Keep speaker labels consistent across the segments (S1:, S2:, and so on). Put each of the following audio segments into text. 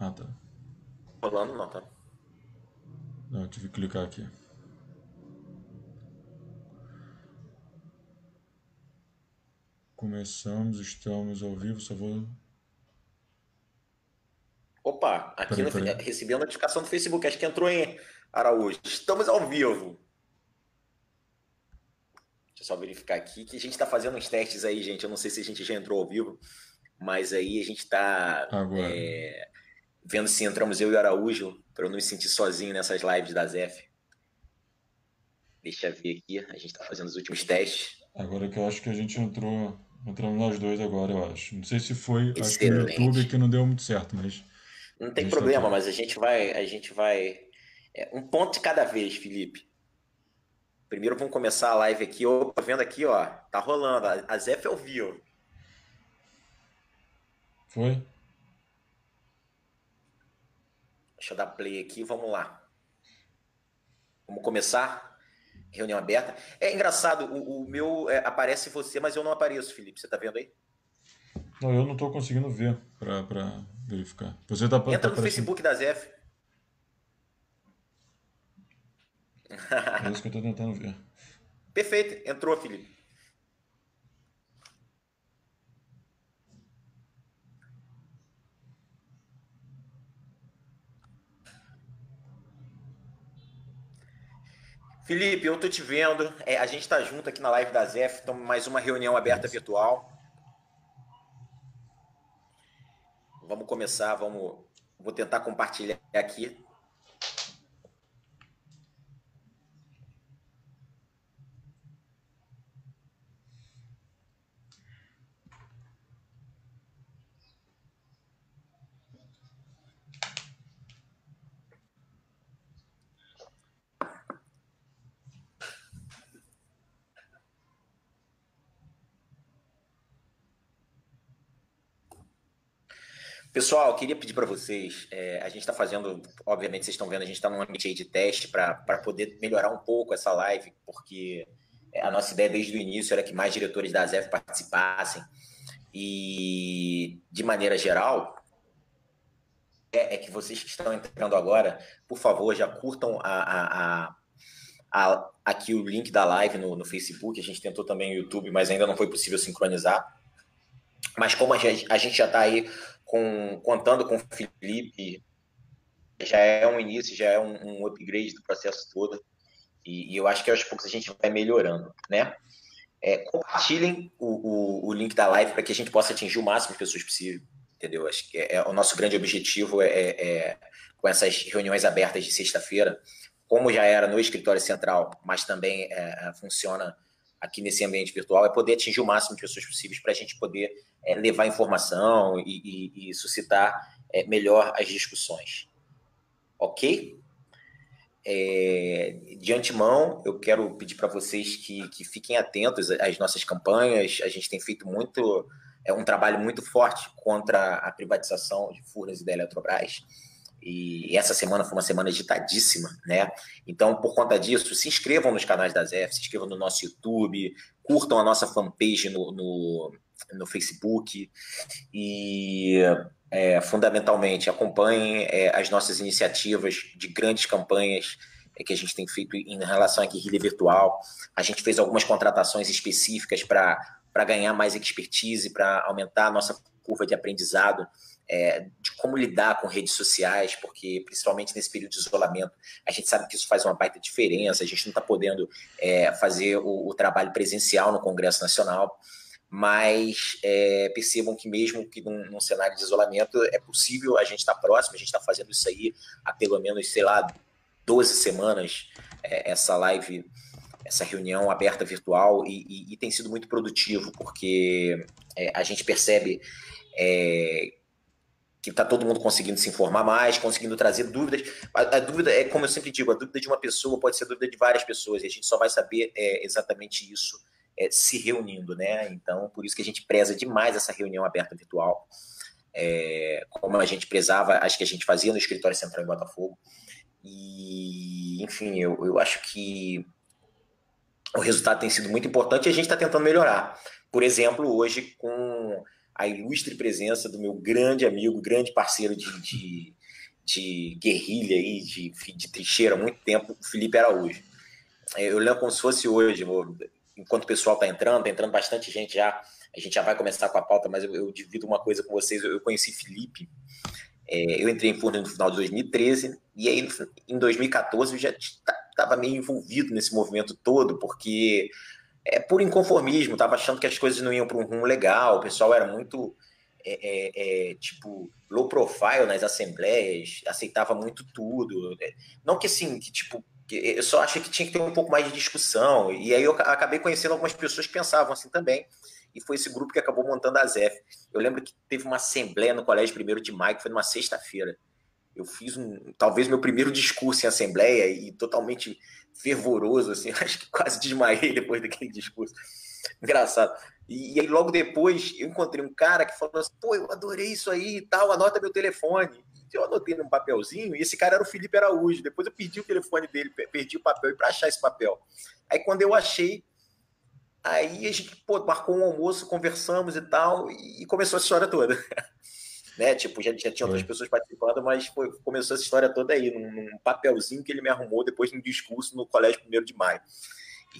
S1: Ah, tá.
S2: Rolando não, tá?
S1: Não, eu tive que clicar aqui. Começamos, estamos ao vivo, só vou.
S2: Opa, aqui
S1: Peraí,
S2: no,
S1: peraí.
S2: recebi a notificação do Facebook, acho que entrou em Araújo. Estamos ao vivo. Deixa eu só verificar aqui que a gente está fazendo uns testes aí, gente. Eu não sei se a gente já entrou ao vivo, mas aí a gente está
S1: Agora.
S2: Vendo se entramos eu e o Araújo, para eu não me sentir sozinho nessas lives da Zef. Deixa eu ver aqui, a gente está fazendo os últimos testes.
S1: Agora que eu acho que a gente entrou. Entramos nós dois agora, eu acho. Não sei se foi. Acho que no. YouTube que não deu muito certo, mas.
S2: Não tem
S1: Isso
S2: problema,
S1: aqui.
S2: mas a gente vai, a gente vai é, um ponto de cada vez, Felipe. Primeiro vamos começar a live aqui. Opa, vendo aqui, ó, tá rolando. A a Zef é ao vivo.
S1: Foi?
S2: Deixa eu dar play aqui, vamos lá. Vamos começar? Reunião aberta. É engraçado, o, o meu é, aparece você, mas eu não apareço, Felipe. Você tá vendo aí?
S1: Não, eu não tô conseguindo ver pra verificar. Você tá, tá
S2: Entra no
S1: aparecendo.
S2: Facebook da Zef.
S1: É isso que eu tô tentando ver.
S2: Perfeito, entrou, Felipe. Felipe, eu tô te vendo. É, a gente tá junto aqui na live da Zef, então mais uma reunião aberta virtual. Vamos começar, vamos. Vou tentar compartilhar aqui. Pessoal, queria pedir para vocês, é, a gente está fazendo, obviamente vocês estão vendo, a gente está num ambiente aí de teste para poder melhorar um pouco essa live, porque é, a nossa ideia desde o início era que mais diretores da ZEF participassem. E, de maneira geral, é, é que vocês que estão entrando agora, por favor, já curtam a, a, a, a- aqui o link da live no, no Facebook. A gente tentou também no YouTube, mas ainda não foi possível sincronizar. Mas como a gente, a gente já está aí com, contando com o Felipe, já é um início, já é um, um upgrade do processo todo. E, e eu acho que aos poucos a gente vai melhorando, né? É, compartilhem o, o, o link da live para que a gente possa atingir o máximo de pessoas possível, entendeu? Acho que é, é o nosso grande objetivo é, é- é, com essas reuniões abertas de sexta-feira, como já era no escritório central, mas também é, funciona aqui nesse ambiente virtual, é poder atingir o máximo de pessoas possíveis para a gente poder é, levar informação e, e- e suscitar é, melhor as discussões. Ok? É, de antemão, eu quero pedir para vocês que, que fiquem atentos às nossas campanhas. A gente tem feito muito, é um trabalho muito forte contra a privatização de Furnas e da Eletrobras. E essa semana foi uma semana agitadíssima, né? Então, por conta disso, se inscrevam nos canais da ZF, se inscrevam no nosso YouTube, curtam a nossa fanpage no, no, no Facebook e é, fundamentalmente acompanhem é, as nossas iniciativas de grandes campanhas é, que a gente tem feito em relação à guerrilha virtual. A gente fez algumas contratações específicas para ganhar mais expertise, para aumentar a nossa curva de aprendizado, é, de como lidar com redes sociais, porque principalmente nesse período de isolamento, a gente sabe que isso faz uma baita diferença, a gente não está podendo é, fazer o, o trabalho presencial no Congresso Nacional mas é, percebam que mesmo que num, num, cenário de isolamento é possível, a gente está próximo, a gente está fazendo isso aí há pelo menos, sei lá, 12 semanas, é, essa live, essa reunião aberta virtual, e, e, e tem sido muito produtivo, porque é, a gente percebe é, que está todo mundo conseguindo se informar mais, conseguindo trazer dúvidas. A, a, dúvida é, como eu sempre digo, a dúvida de uma pessoa pode ser dúvida de várias pessoas, e a gente só vai saber é, exatamente isso é, se reunindo, né? Então, por isso que a gente preza demais essa reunião aberta virtual, é, como a gente prezava, acho que a gente fazia no escritório central em Botafogo. E, enfim, eu, eu acho que o resultado tem sido muito importante e a gente está tentando melhorar. Por exemplo, hoje com a ilustre presença do meu grande amigo, grande parceiro de, de, de guerrilha aí, de, de trincheira há muito tempo, Felipe Araújo. É, eu lembro como se fosse hoje, enquanto o pessoal está entrando, está entrando bastante gente já, a gente já vai começar com a pauta, mas eu, eu divido uma coisa com vocês. Eu, conheci Felipe, é, eu entrei em Furnas no final de 2013, e aí em 2014 eu já estava meio envolvido nesse movimento todo, porque é por inconformismo, estava achando que as coisas não iam para um rumo legal, o pessoal era muito. É, é, é, tipo, low profile nas assembleias, aceitava muito tudo. Não que assim, que tipo, eu só achei que tinha que ter um pouco mais de discussão. E aí eu acabei conhecendo algumas pessoas que pensavam assim também. E foi esse grupo que acabou montando a ZEF. Eu lembro que teve uma assembleia no Colégio Primeiro de Maio, que foi numa sexta-feira. Eu fiz um, talvez meu primeiro discurso em assembleia e totalmente fervoroso, assim, acho que quase desmaiei depois daquele discurso. Engraçado. E, e aí logo depois eu encontrei um cara que falou assim: pô, eu adorei isso aí e tal, anota meu telefone eu anotei num papelzinho, e esse cara era o Felipe Araújo. Depois eu perdi o telefone dele, perdi o papel para achar esse papel. Aí quando eu achei, aí a gente pô, marcou um almoço, conversamos e tal, e começou a história toda. né? Tipo, já, já tinha outras pessoas participando, mas foi, começou essa história toda aí, num, num papelzinho que ele me arrumou depois de um discurso no Colégio 1 de Maio.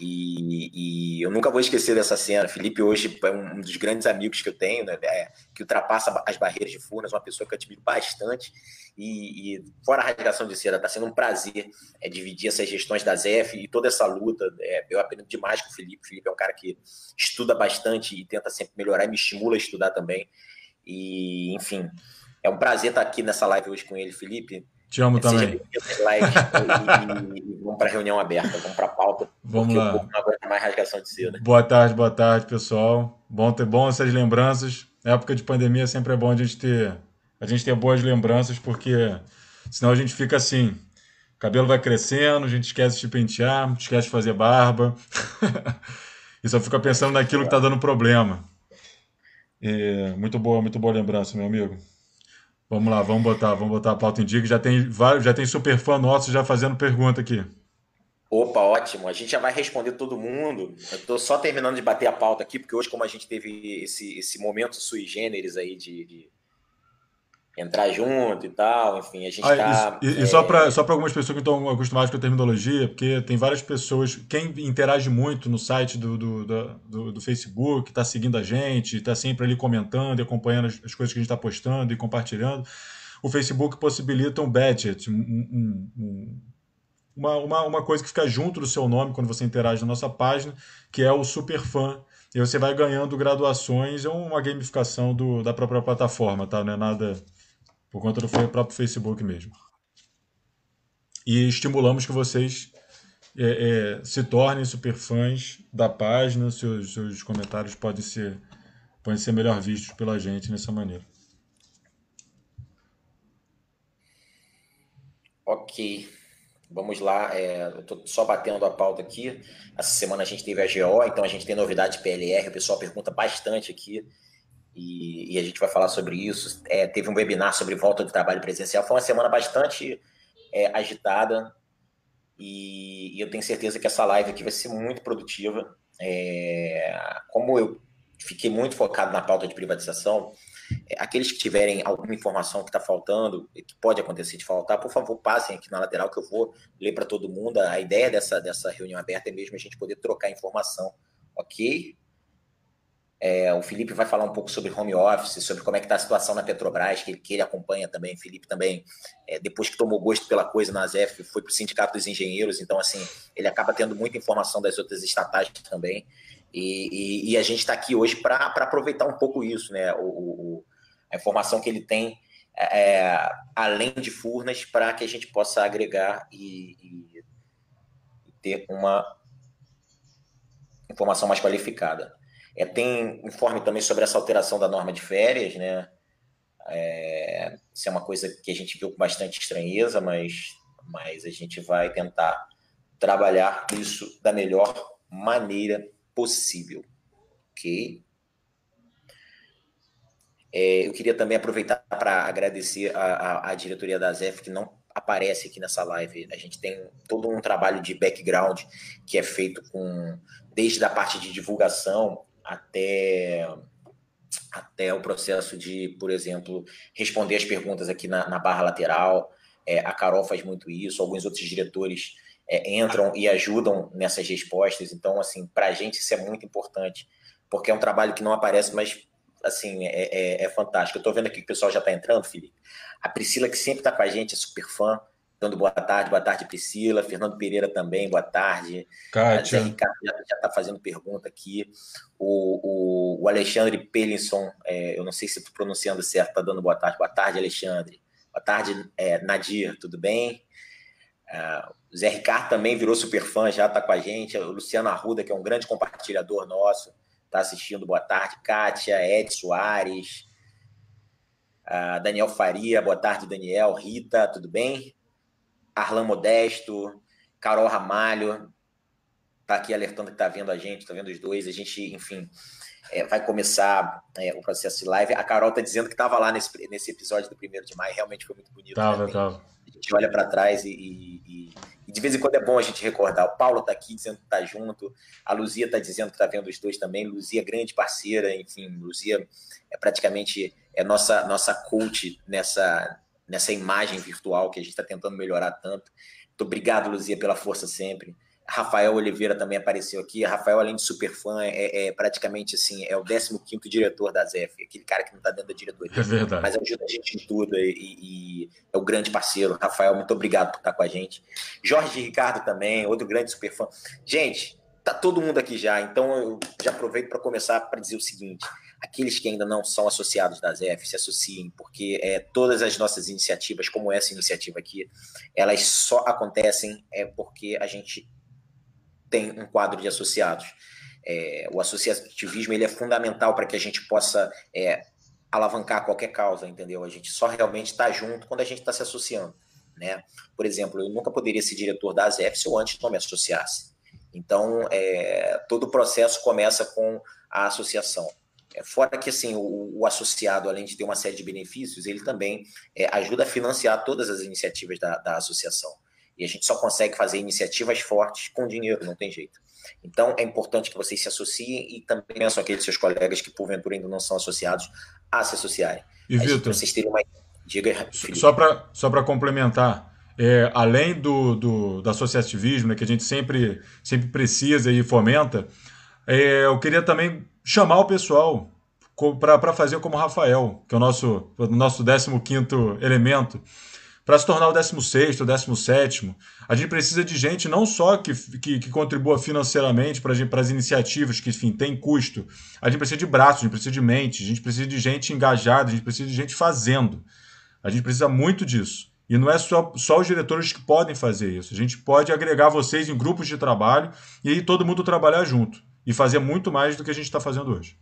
S2: E, e, eu nunca vou esquecer dessa cena. Felipe hoje é um dos grandes amigos que eu tenho, né? É, que ultrapassa as barreiras de Furnas, uma pessoa que eu admiro bastante. E, e fora a rasgação de seda, está sendo um prazer é, dividir essas gestões da ZEF e toda essa luta. É, eu aprendo demais com o Felipe. O Felipe é um cara que estuda bastante e tenta sempre melhorar e me estimula a estudar também. E, enfim, é um prazer estar aqui nessa live hoje com ele, Felipe.
S1: Te amo também.
S2: Like e, e, vamos para a reunião aberta, vamos para a pauta.
S1: Vamos lá.
S2: Não aguenta mais rasgação de seda.
S1: Boa tarde, boa tarde, pessoal. Bom ter bom essas lembranças. Na época de pandemia sempre é bom a gente ter a gente ter boas lembranças, porque senão a gente fica assim. O cabelo vai crescendo, a gente esquece de pentear, esquece de fazer barba. e só fica pensando naquilo que está dando problema. E, muito boa, muito boa lembrança, meu amigo. Vamos lá, vamos botar, vamos botar a pauta em dia, que já tem vários, já tem super fã nosso já fazendo pergunta aqui.
S2: Opa, ótimo. A gente já vai responder todo mundo. Eu estou só terminando de bater a pauta aqui, porque hoje, como a gente teve esse, esse momento sui generis aí de, de entrar junto e tal, enfim, a gente ah, tá,
S1: E, e é... só para só algumas pessoas que estão acostumadas com a terminologia, porque tem várias pessoas, quem interage muito no site do, do, do, do Facebook, está seguindo a gente, está sempre ali comentando e acompanhando as, as, coisas que a gente está postando e compartilhando, o Facebook possibilita um badget, um, um, um, uma, uma, uma coisa que fica junto do seu nome quando você interage na nossa página, que é o super fã e você vai ganhando graduações, é uma gamificação do, da própria plataforma, tá? Não é nada por conta do próprio Facebook mesmo. E estimulamos que vocês é, é, se tornem super fãs da página, seus, seus comentários podem ser, podem ser melhor vistos pela gente nessa maneira.
S2: Ok, vamos lá. É, eu estou só batendo a pauta aqui. Essa semana a gente teve a GO, então a gente tem novidade de PLR. O pessoal pergunta bastante aqui e, e, a gente vai falar sobre isso. É, teve um webinar sobre volta do trabalho presencial. Foi uma semana bastante é, agitada e, e, eu tenho certeza que essa live aqui vai ser muito produtiva. É, como eu fiquei muito focado na pauta de privatização, é, aqueles que tiverem alguma informação que está faltando, que pode acontecer de faltar, por favor, passem aqui na lateral que eu vou ler para todo mundo. A ideia dessa, dessa reunião aberta é mesmo a gente poder trocar informação, ok? É, o Felipe vai falar um pouco sobre home office, sobre como é que está a situação na Petrobras, que, que ele acompanha também. O Felipe também, é, depois que tomou gosto pela coisa na ZEF, foi para o Sindicato dos Engenheiros, então, assim, ele acaba tendo muita informação das outras estatais também. E, e, e a gente está aqui hoje para aproveitar um pouco isso, né? O, o, a informação que ele tem é, além de Furnas, para que a gente possa agregar e, e ter uma informação mais qualificada. É, tem informe também sobre essa alteração da norma de férias, né? É, isso é uma coisa que a gente viu com bastante estranheza, mas, mas a gente vai tentar trabalhar isso da melhor maneira possível. Ok? É, eu queria também aproveitar para agradecer a, diretoria da ZEF, que não aparece aqui nessa live. A gente tem todo um trabalho de background que é feito com desde a parte de divulgação até até o processo de, por exemplo, responder as perguntas aqui na, na barra lateral. É, a Carol faz muito isso, alguns outros diretores é, entram e ajudam nessas respostas. Então, assim, para a gente isso é muito importante, porque é um trabalho que não aparece, mas assim, é, é, é fantástico. Eu estou vendo aqui que o pessoal já está entrando, Felipe. A Priscila, que sempre está com a gente, é super fã, dando boa tarde, boa tarde, Priscila. Fernando Pereira também, boa tarde.
S1: Kátia.
S2: Zé Ricardo já está fazendo pergunta aqui. O, o, o Alexandre Pelinson, é, eu não sei se estou pronunciando certo, está dando boa tarde. Boa tarde, Alexandre. Boa tarde, é, Nadir, tudo bem? Uh, o Zé Ricardo também virou super fã, já está com a gente. O Luciano Arruda, que é um grande compartilhador nosso, está assistindo. Boa tarde, Kátia, Ed Soares, uh, Daniel Faria, boa tarde, Daniel, Rita, tudo bem? Arlan Modesto, Carol Ramalho, está aqui alertando que está vendo a gente, está vendo os dois. A gente, enfim, é, vai começar é, o processo de live. A Carol está dizendo que estava lá nesse, nesse episódio do primeiro de maio, realmente foi muito bonito.
S1: Tava, né? tava.
S2: A gente olha para trás e, e, e, de vez em quando é bom a gente recordar. O Paulo está aqui dizendo que está junto, a Luzia está dizendo que está vendo os dois também. Luzia, grande parceira, enfim, Luzia é praticamente é nossa, nossa coach nessa, nessa imagem virtual que a gente está tentando melhorar tanto. Muito obrigado, Luzia, pela força sempre. Rafael Oliveira também apareceu aqui. Rafael, além de super fã, é, é praticamente assim, é o 15 diretor da ZF, aquele cara que não está dentro da diretoria.
S1: É verdade.
S2: Mas ajuda a gente em tudo e, e, é o grande parceiro. Rafael, muito obrigado por estar com a gente. Jorge Ricardo também, outro grande super fã. Gente, tá todo mundo aqui já, então eu já aproveito para começar para dizer o seguinte: aqueles que ainda não são associados da ZF se associem, porque é, todas as nossas iniciativas, como essa iniciativa aqui, elas só acontecem é porque a gente tem um quadro de associados. É, o associativismo ele é fundamental para que a gente possa é, alavancar qualquer causa, entendeu? A gente só realmente está junto quando a gente está se associando. Né? Por exemplo, eu nunca poderia ser diretor da ASEF se eu antes não me associasse. Então, é, todo o processo começa com a associação. É, fora que assim o, o, associado, além de ter uma série de benefícios, ele também é, ajuda a financiar todas as iniciativas da, da associação. E a gente só consegue fazer iniciativas fortes com dinheiro, não tem jeito. Então, é importante que vocês se associem e também pensam aqueles seus colegas que, porventura, ainda não são associados, a se associarem.
S1: E, Vitor,
S2: vocês terem uma... Diga,
S1: Felipe. Só para só complementar, é, além do, do, do associativismo, né, que a gente sempre, sempre precisa e fomenta, é, eu queria também chamar o pessoal para fazer como o Rafael, que é o nosso, o nosso 15 elemento, para se tornar o 16 o 17 a gente precisa de gente não só que, que, que contribua financeiramente para as iniciativas que, enfim, tem custo. A gente precisa de braços, a gente precisa de mente, a gente precisa de gente engajada, a gente precisa de gente fazendo. A gente precisa muito disso. E não é só, só os diretores que podem fazer isso. A gente pode agregar vocês em grupos de trabalho e aí todo mundo trabalhar junto e fazer muito mais do que a gente está fazendo hoje.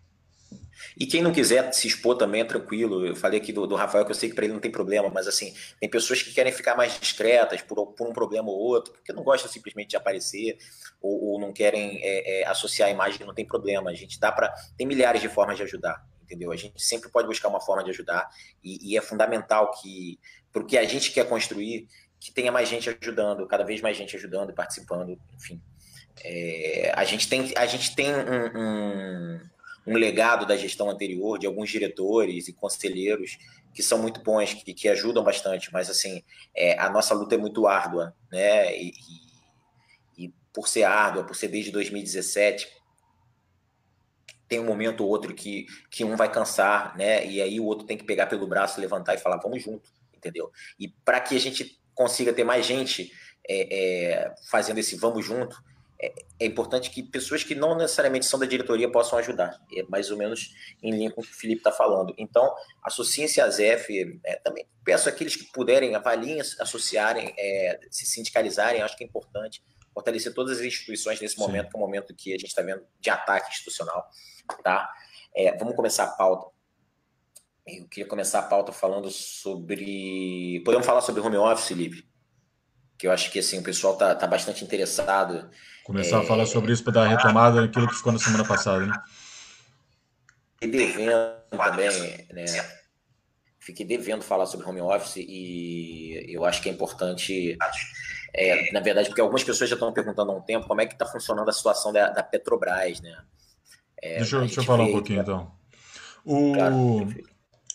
S2: E quem não quiser se expor também é tranquilo. Eu falei aqui do, do Rafael que eu sei que para ele não tem problema, mas assim, tem pessoas que querem ficar mais discretas por, por um problema ou outro, porque não gostam simplesmente de aparecer ou, ou não querem é, é, associar a imagem, não tem problema. A gente dá para. Tem milhares de formas de ajudar, entendeu? A gente sempre pode buscar uma forma de ajudar e, e é fundamental que, porque a gente quer construir, que tenha mais gente ajudando, cada vez mais gente ajudando e participando, enfim. É, a gente tem, a gente tem um, um um legado da gestão anterior, de alguns diretores e conselheiros que são muito bons, que, que ajudam bastante, mas assim, é, a nossa luta é muito árdua, né? E, e, e, por ser árdua, por ser desde 2017, tem um momento ou outro que, que um vai cansar, né? E aí o outro tem que pegar pelo braço, levantar e falar, vamos junto, entendeu? E para que a gente consiga ter mais gente é, é, fazendo esse vamos junto, é, é, importante que pessoas que não necessariamente são da diretoria possam ajudar. É mais ou menos em linha com o que o Felipe está falando. Então, associem-se à ZEF. É, também peço àqueles que puderem, avaliem, associarem, é, se sindicalizarem. Acho que é importante fortalecer todas as instituições nesse momento, Sim. que é um momento que a gente está vendo de ataque institucional. Tá? É, vamos começar a pauta. Eu queria começar a pauta falando sobre. Podemos falar sobre home office, Felipe? Que eu acho que assim, o pessoal está tá bastante interessado
S1: Começar é... a falar sobre isso para dar retomada naquilo que ficou na semana passada, né?
S2: Fiquei devendo também, né? Fiquei devendo falar sobre home office e eu acho que é importante, é, na verdade, porque algumas pessoas já estão perguntando há um tempo como é que está funcionando a situação da, da Petrobras, né?
S1: É, deixa, eu, deixa eu falar um pouquinho, então. O claro,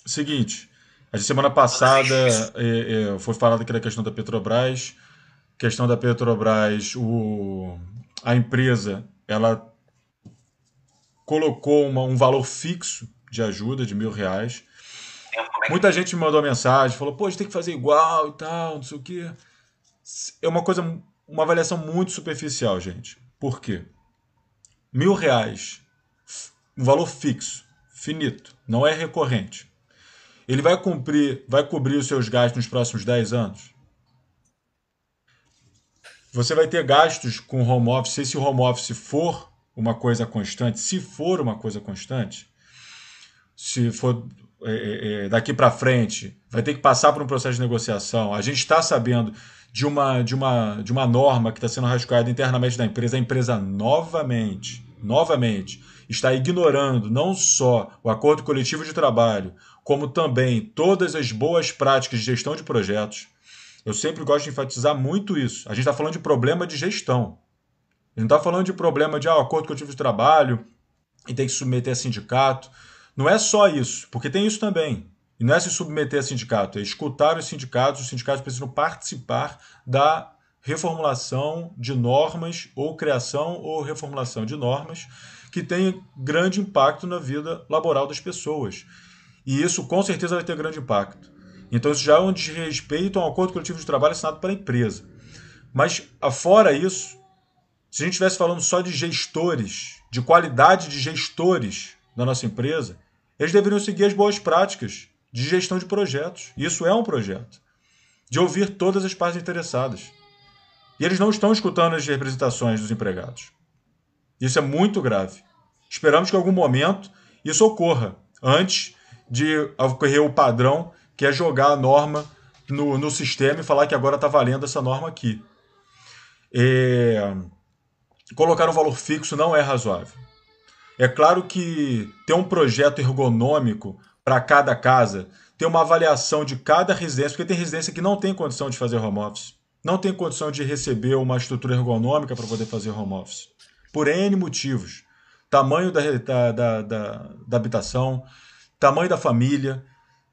S1: seguinte, a semana passada é, é, foi falado aqui da questão da Petrobras. Questão da Petrobras, o, a empresa ela colocou uma, um valor fixo de ajuda de mil reais. Muita gente me mandou mensagem, falou, pô, a gente tem que fazer igual e tal, não sei o quê. É uma coisa, uma avaliação muito superficial, gente. Por quê? Mil reais, um valor fixo, finito, não é recorrente. Ele vai cumprir, vai cobrir os seus gastos nos próximos 10 anos? Você vai ter gastos com home office, se esse home office for uma coisa constante, se for uma coisa constante, se for é, é, é daqui para frente, vai ter que passar por um processo de negociação. A gente está sabendo de uma, de, uma, de uma norma que está sendo rascunhada internamente da empresa. A empresa novamente, novamente, está ignorando não só o acordo coletivo de trabalho, como também todas as boas práticas de gestão de projetos. Eu sempre gosto de enfatizar muito isso. A gente está falando de problema de gestão não está falando de problema de ah, acordo coletivo de trabalho e tem que submeter a sindicato. Não é só isso, porque tem isso também. E não é se submeter a sindicato, é escutar os sindicatos, os sindicatos precisam participar da reformulação de normas ou criação ou reformulação de normas que tem grande impacto na vida laboral das pessoas. E isso com certeza vai ter grande impacto. Então isso já é um desrespeito a um acordo coletivo de trabalho assinado pela empresa. Mas, fora isso, se a gente estivesse falando só de gestores, de qualidade de gestores da nossa empresa, eles deveriam seguir as boas práticas de gestão de projetos. Isso é um projeto. De ouvir todas as partes interessadas. E eles não estão escutando as representações dos empregados. Isso é muito grave. Esperamos que em algum momento isso ocorra, antes de ocorrer o padrão, que é jogar a norma no, no sistema e falar que agora está valendo essa norma aqui. É colocar um valor fixo não é razoável. É claro que ter um projeto ergonômico para cada casa, ter uma avaliação de cada residência, porque tem residência que não tem condição de fazer home office, não tem condição de receber uma estrutura ergonômica para poder fazer home office, por N motivos. Tamanho da, da, da, da, da habitação, tamanho da família,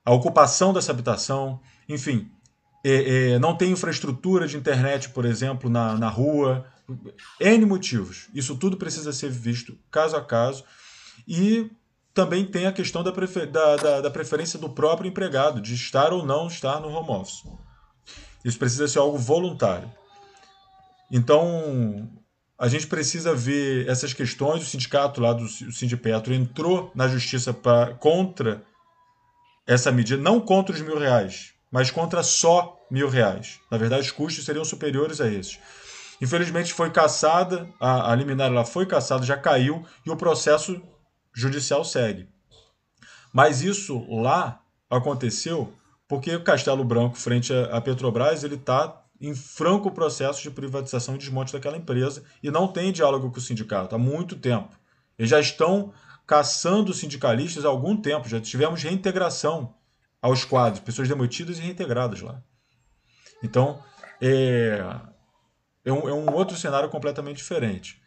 S1: a ocupação dessa habitação, enfim, é, é, não tem infraestrutura de internet, por exemplo, na, na rua, N motivos. Isso tudo precisa ser visto caso a caso. E também tem a questão da, prefer da, da, da, preferência do próprio empregado, de estar ou não estar no home office. Isso precisa ser algo voluntário. Então, a gente precisa ver essas questões. O sindicato lá do Sindipetro entrou na justiça pra, contra essa medida, não contra os mil reais, mas contra só mil reais. Na verdade, os custos seriam superiores a esses. Infelizmente foi caçada, a, a liminar ela foi caçada, já caiu e o processo judicial segue. Mas isso lá aconteceu porque o Castelo Branco, frente à Petrobras, ele está em franco processo de privatização e desmonte daquela empresa e não tem diálogo com o sindicato há muito tempo. Eles já estão caçando sindicalistas há algum tempo, já tivemos reintegração aos quadros, pessoas demitidas e reintegradas lá. Então, é, é um, é um outro cenário completamente diferente.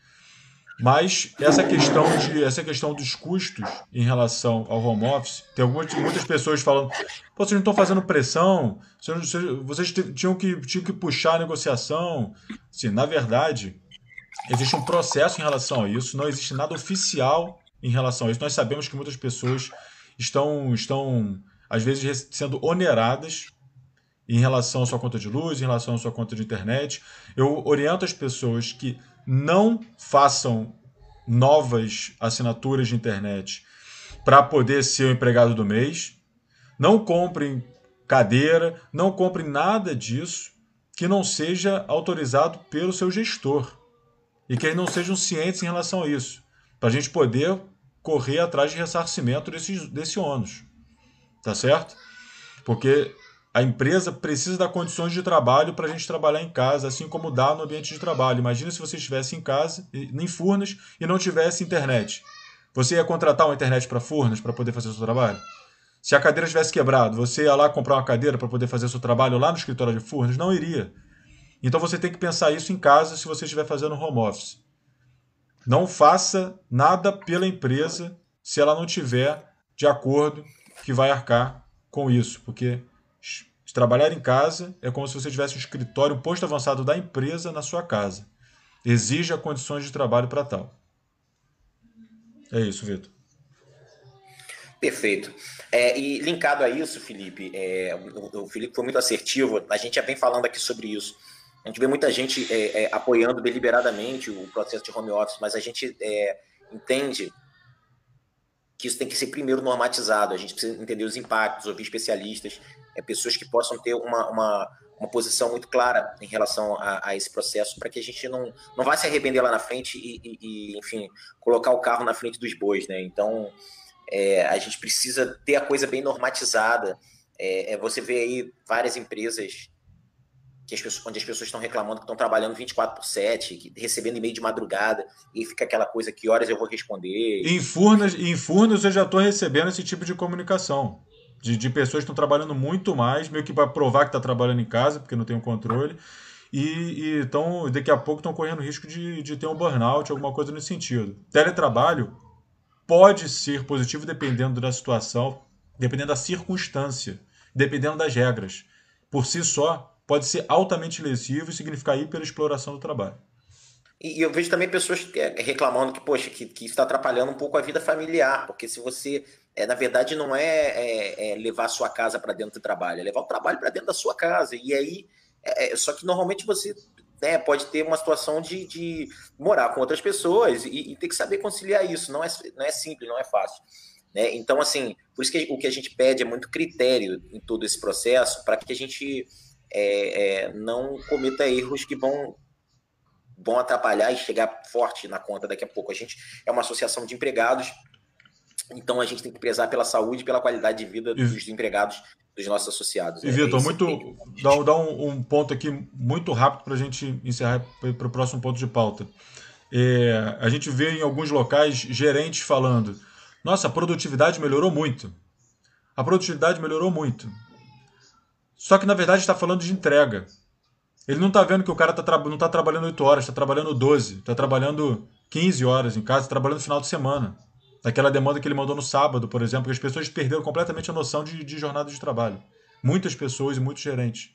S1: Mas essa questão, de, essa questão dos custos em relação ao home office, tem algumas, muitas pessoas falando: vocês não estão fazendo pressão, vocês, vocês tinham, que, tinham que puxar a negociação. Sim, na verdade, existe um processo em relação a isso, não existe nada oficial em relação a isso. Nós sabemos que muitas pessoas estão, estão às vezes, sendo oneradas em relação à sua conta de luz, em relação à sua conta de internet. Eu oriento as pessoas que não façam novas assinaturas de internet para poder ser o empregado do mês. Não comprem cadeira, não comprem nada disso que não seja autorizado pelo seu gestor e que eles não sejam cientes em relação a isso, para a gente poder correr atrás de ressarcimento desse, desse ônus. Tá certo? Porque a empresa precisa dar condições de trabalho para a gente trabalhar em casa, assim como dá no ambiente de trabalho. Imagina se você estivesse em casa, em Furnas, e não tivesse internet. Você ia contratar uma internet para Furnas para poder fazer o seu trabalho? Se a cadeira tivesse quebrado, você ia lá comprar uma cadeira para poder fazer o seu trabalho lá no escritório de Furnas? Não iria. Então você tem que pensar isso em casa se você estiver fazendo home office. Não faça nada pela empresa se ela não tiver de acordo que vai arcar com isso, porque trabalhar em casa é como se você tivesse um escritório, um posto avançado da empresa na sua casa. Exija condições de trabalho para tal. É isso, Vitor.
S2: Perfeito. É, e linkado a isso, Felipe, é, o, o, Felipe foi muito assertivo, a gente já vem falando aqui sobre isso. A gente vê muita gente é, é apoiando deliberadamente o processo de home office, mas a gente é, entende que isso tem que ser primeiro normatizado. A gente precisa entender os impactos, ouvir especialistas, é, pessoas que possam ter uma, uma, uma posição muito clara em relação a, a esse processo, para que a gente não, não vá se arrepender lá na frente e, e, e, enfim, colocar o carro na frente dos bois, né? Então, é, a gente precisa ter a coisa bem normatizada. É, você vê aí várias empresas que as pessoas, onde as pessoas estão reclamando que estão trabalhando 24 por 7, que, recebendo e-mail de madrugada, e fica aquela coisa, que horas eu vou responder?
S1: Em Furnas, em Furnas eu já estou recebendo esse tipo de comunicação. De, de pessoas que estão trabalhando muito mais, meio que para provar que está trabalhando em casa, porque não tem o um controle. E, então, daqui a pouco estão correndo risco de, de ter um burnout, alguma coisa nesse sentido. Teletrabalho pode ser positivo dependendo da situação, dependendo da circunstância, dependendo das regras. Por si só, pode ser altamente lesivo e significar hiperexploração do trabalho.
S2: E, eu vejo também pessoas é, reclamando que, poxa, que, que está atrapalhando um pouco a vida familiar, porque se você, é, na verdade, não é, é, é levar a sua casa para dentro do trabalho, é levar o trabalho para dentro da sua casa. E aí, é, é, só que normalmente você né, pode ter uma situação de, de morar com outras pessoas e, e, ter que saber conciliar isso. Não é, não é simples, não é fácil. Né? Então, assim, por isso que o que a gente pede é muito critério em todo esse processo para que a gente é, é, não cometa erros que vão, vão atrapalhar e chegar forte na conta daqui a pouco. A gente é uma associação de empregados, então a gente tem que prezar pela saúde e pela qualidade de vida dos empregados, dos nossos associados.
S1: E, é, Vitor, muito. Dá, dá um, um, ponto aqui muito rápido para a gente encerrar para o próximo ponto de pauta. É, a gente vê em alguns locais gerentes falando: nossa, a produtividade melhorou muito. A produtividade melhorou muito. Só que na verdade está falando de entrega. Ele não está vendo que o cara tá não está trabalhando 8 horas, está trabalhando 12, está trabalhando 15 horas em casa, está trabalhando no final de semana. Daquela demanda que ele mandou no sábado, por exemplo, que as pessoas perderam completamente a noção de, de jornada de trabalho. Muitas pessoas e muitos gerentes.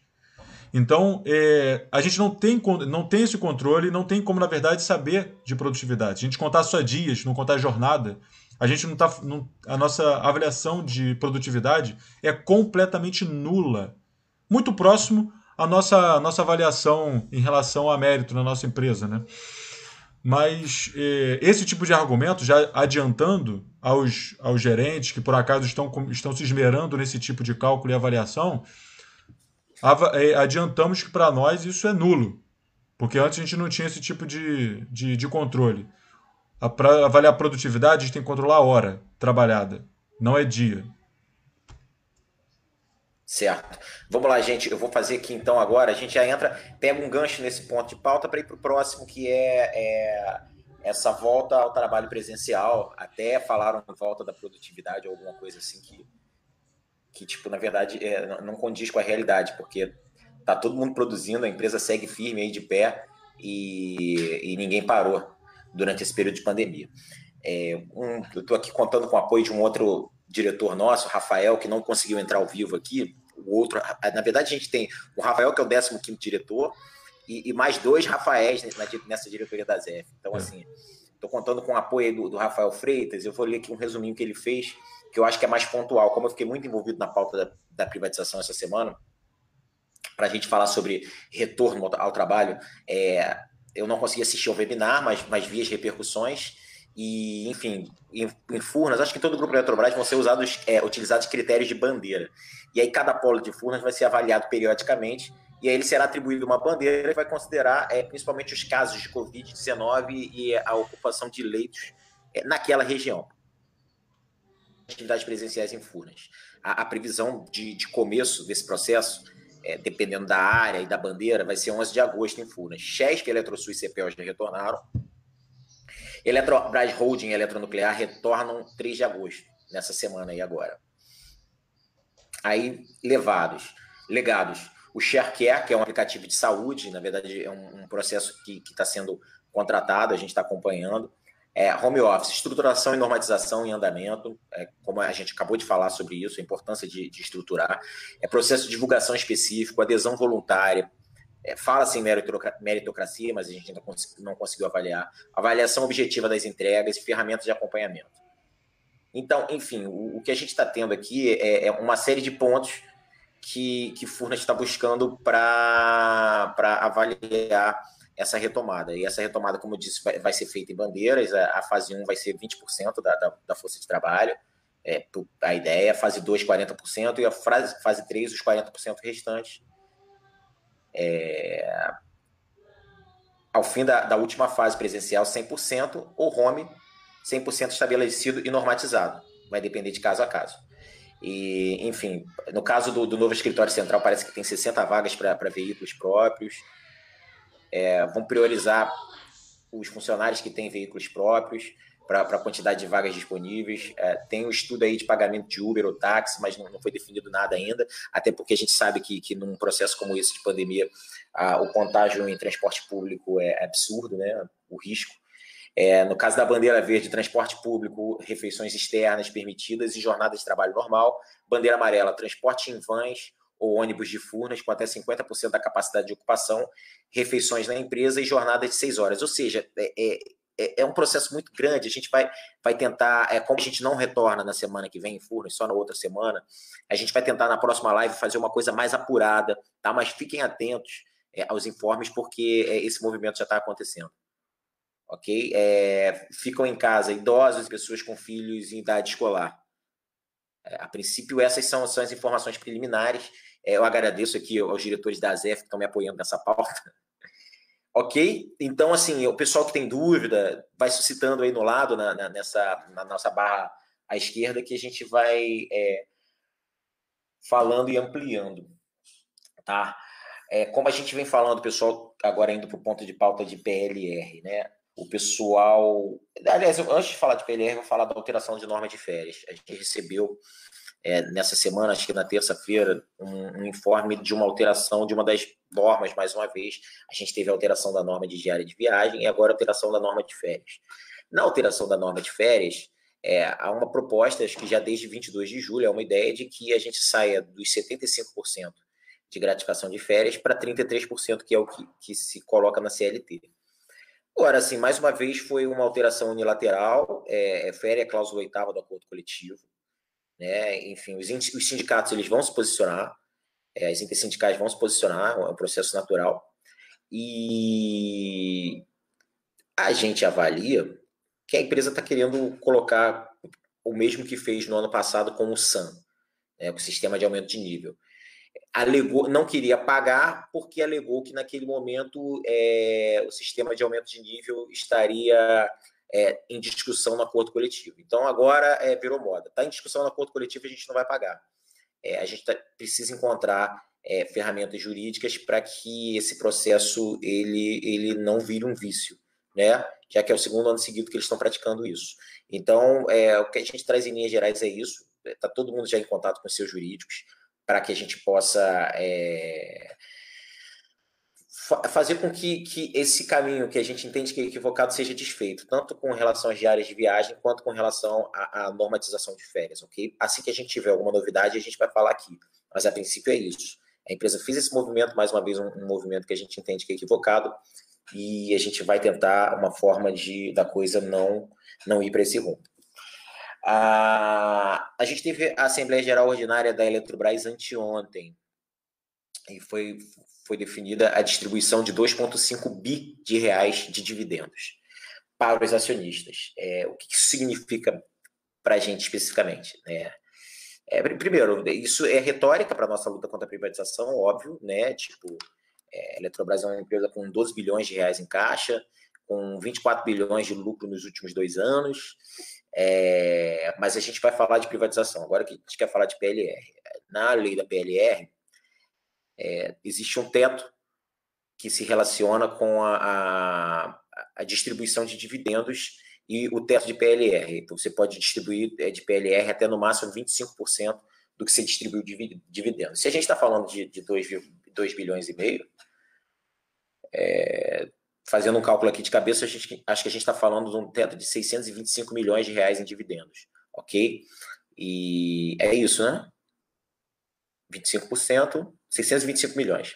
S1: Então, é, a gente não tem, não tem esse controle, não tem como, na verdade, saber de produtividade. A gente contar só dias, não contar jornada. A gente não está. A nossa avaliação de produtividade é completamente nula muito próximo à nossa, à nossa avaliação em relação a mérito na nossa empresa. Né? Mas eh, esse tipo de argumento, já adiantando aos, aos gerentes que por acaso estão, estão se esmerando nesse tipo de cálculo e avaliação, eh, adiantamos que para nós isso é nulo, porque antes a gente não tinha esse tipo de, de, de controle. Para avaliar a produtividade, a gente tem que controlar a hora trabalhada, não é dia.
S2: Certo. Vamos lá, gente. Eu vou fazer aqui então agora. A gente já entra, pega um gancho nesse ponto de pauta para ir para o próximo, que é, é, essa volta ao trabalho presencial. Até falaram volta da produtividade ou alguma coisa assim que, que tipo, na verdade, é, não condiz com a realidade, porque tá todo mundo produzindo, a empresa segue firme aí de pé e, e ninguém parou durante esse período de pandemia. É, um, eu estou aqui contando com o apoio de um outro diretor nosso, Rafael, que não conseguiu entrar ao vivo aqui. O outro, na verdade, a gente tem o Rafael, que é o 15 diretor, e, e, mais dois Rafaéis nessa diretoria da ZF. Então, é. assim, estou contando com o apoio do, do, Rafael Freitas. Eu vou ler aqui um resuminho que ele fez, que eu acho que é mais pontual. Como eu fiquei muito envolvido na pauta da, da privatização essa semana, para a gente falar sobre retorno ao, ao trabalho, é, eu não consegui assistir ao webinar, mas, mas vi as repercussões. E, enfim, em, em, Furnas, acho que todo o grupo Eletrobras vão ser usados, é, utilizados critérios de bandeira. E aí cada polo de Furnas vai ser avaliado periodicamente, e aí ele será atribuído uma bandeira que vai considerar é, principalmente os casos de Covid-19 e a ocupação de leitos é, naquela região. Atividades presenciais em Furnas. A, a previsão de, de, começo desse processo, é, dependendo da área e da bandeira, vai ser 11 de agosto em Furnas. Chesp, Eletrosul e CPEL já retornaram. Eletrobras Holding e Eletronuclear retornam 3 de agosto, nessa semana aí agora. Aí, levados, legados. O ShareCare, que é um aplicativo de saúde, na verdade é um, um processo que está sendo contratado, a gente está acompanhando. É, home office, estruturação e normatização em andamento, é, como a gente acabou de falar sobre isso, a importância de, de estruturar, é processo de divulgação específico, adesão voluntária, é, fala-se em meritocracia, mas a gente ainda não conseguiu avaliar, avaliação objetiva das entregas e ferramentas de acompanhamento. Então, enfim, o, o que a gente está tendo aqui é, é, uma série de pontos que, que Furnas está buscando para avaliar essa retomada. E essa retomada, como eu disse, vai, vai ser feita em bandeiras. A, a, fase 1 vai ser 20% da, da, da, força de trabalho. É, a ideia, a fase 2, 40%, e a fase, fase 3, os 40% restantes. É, ao fim da, da última fase presencial, 100%, ou home, 100% estabelecido e normatizado. Vai depender de caso a caso. E, enfim, no caso do, do novo escritório central, parece que tem 60 vagas para veículos próprios. É, vão priorizar os funcionários que têm veículos próprios para a quantidade de vagas disponíveis. É, tem um estudo aí de pagamento de Uber ou táxi, mas não, não, foi definido nada ainda, até porque a gente sabe que, que num processo como esse de pandemia, a, o contágio em transporte público é absurdo, né? o risco. É, no caso da bandeira verde, transporte público, refeições externas permitidas e jornada de trabalho normal. Bandeira amarela, transporte em vans ou ônibus de Furnas com até 50% da capacidade de ocupação, refeições na empresa e jornada de seis horas. Ou seja, é, é, é, é um processo muito grande. A gente vai, vai tentar, é, como a gente não retorna na semana que vem em Furnas, só na outra semana, a gente vai tentar na próxima live fazer uma coisa mais apurada, tá? Mas fiquem atentos é, aos informes, porque é, esse movimento já está acontecendo. Ok? É, ficam em casa idosos, pessoas com filhos em idade escolar. A princípio, essas são, são as informações preliminares eu agradeço aqui aos diretores da ZEF que estão me apoiando nessa pauta. Ok? Então, assim, o pessoal que tem dúvida, vai suscitando aí no lado, na, na nessa, na nossa barra à esquerda, que a gente vai é, falando e ampliando. Tá? É, como a gente vem falando, pessoal, agora indo para o ponto de pauta de PLR, né? O pessoal. Aliás, antes de falar de PLR, vou falar da alteração de norma de férias. A gente recebeu é, nessa semana, acho que na terça-feira, um, um, informe de uma alteração de uma das normas, mais uma vez. A gente teve a alteração da norma de diária de viagem e agora a alteração da norma de férias. Na alteração da norma de férias, é, há uma proposta, acho que já desde 22 de julho, é uma ideia de que a gente saia dos 75% de gratificação de férias para 33%, que é o que, que se coloca na CLT. Agora, assim, mais uma vez foi uma alteração unilateral, é, é férias é cláusula oitava do acordo coletivo, né? Enfim, os, os sindicatos eles vão se posicionar, é, as intersindicais vão se posicionar, é um processo natural. E a gente avalia que a empresa está querendo colocar o mesmo que fez no ano passado com o SAM, né, o sistema de aumento de nível. Alegou, não queria pagar porque alegou que naquele momento é, o sistema de aumento de nível estaria é, em discussão no acordo coletivo. Então agora é, virou moda. Está em discussão no acordo coletivo, a gente não vai pagar. É, a gente tá, precisa encontrar é, ferramentas jurídicas para que esse processo ele, ele não vire um vício, né? Já que é o segundo ano seguido que eles estão praticando isso. Então, é, o que a gente traz em linhas gerais é isso. Está todo mundo já em contato com seus jurídicos para que a gente possa é, fazer com que, que esse caminho que a gente entende que é equivocado seja desfeito, tanto com relação às diárias de viagem, quanto com relação à, à, normatização de férias, ok? Assim que a gente tiver alguma novidade, a gente vai falar aqui. Mas a princípio é isso. A empresa fez esse movimento, mais uma vez, um, um movimento que a gente entende que é equivocado, e a gente vai tentar uma forma de da coisa não, não ir para esse rumo. A, a gente teve a Assembleia Geral Ordinária da Eletrobras anteontem, e foi, foi definida a distribuição de 2,5 bi de reais de dividendos para os acionistas. É, o que isso significa para a gente especificamente? Né? É, primeiro, isso é retórica para a nossa luta contra a privatização, óbvio, né? Tipo, é, a Eletrobras é uma empresa com 12 bilhões de reais em caixa, com 24 bilhões de lucro nos últimos dois anos, é, mas a gente vai falar de privatização. Agora que a gente quer falar de PLR. Na lei da PLR, é, existe um teto que se relaciona com a, a, a, distribuição de dividendos e o teto de PLR. Então, você pode distribuir é, de PLR até no máximo 25% do que você distribuiu de dividendos. Se a gente está falando de, de 2, 2 bilhões e meio, é, fazendo um cálculo aqui de cabeça, a gente, acho que a gente está falando de um teto de 625 milhões de reais em dividendos, ok? E é isso, né? 25%, 625 milhões.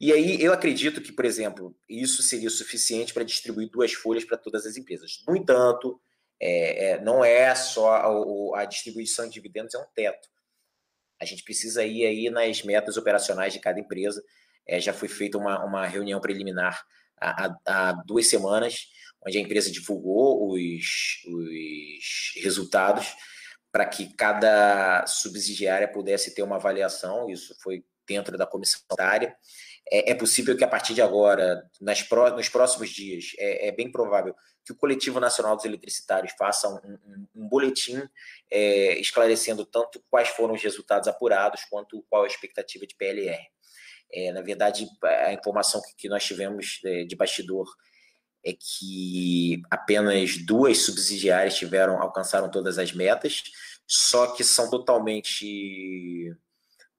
S2: E aí eu acredito que, por exemplo, isso seria suficiente para distribuir duas folhas para todas as empresas. No entanto, é, é, não é só a, a, distribuição de dividendos, é um teto. A gente precisa ir aí nas metas operacionais de cada empresa. É, já foi feita uma, uma reunião preliminar há, há, duas semanas, onde a empresa divulgou os, os resultados para que cada subsidiária pudesse ter uma avaliação. Isso foi dentro da comissão área. É, é, possível que a partir de agora, nas pró nos próximos dias, é, é, bem provável que o Coletivo Nacional dos Eletricitários faça um, um, um boletim é, esclarecendo tanto quais foram os resultados apurados quanto qual a expectativa de PLR. É, na verdade, a informação que, que nós tivemos de bastidor é que apenas duas subsidiárias tiveram alcançaram todas as metas, só que são totalmente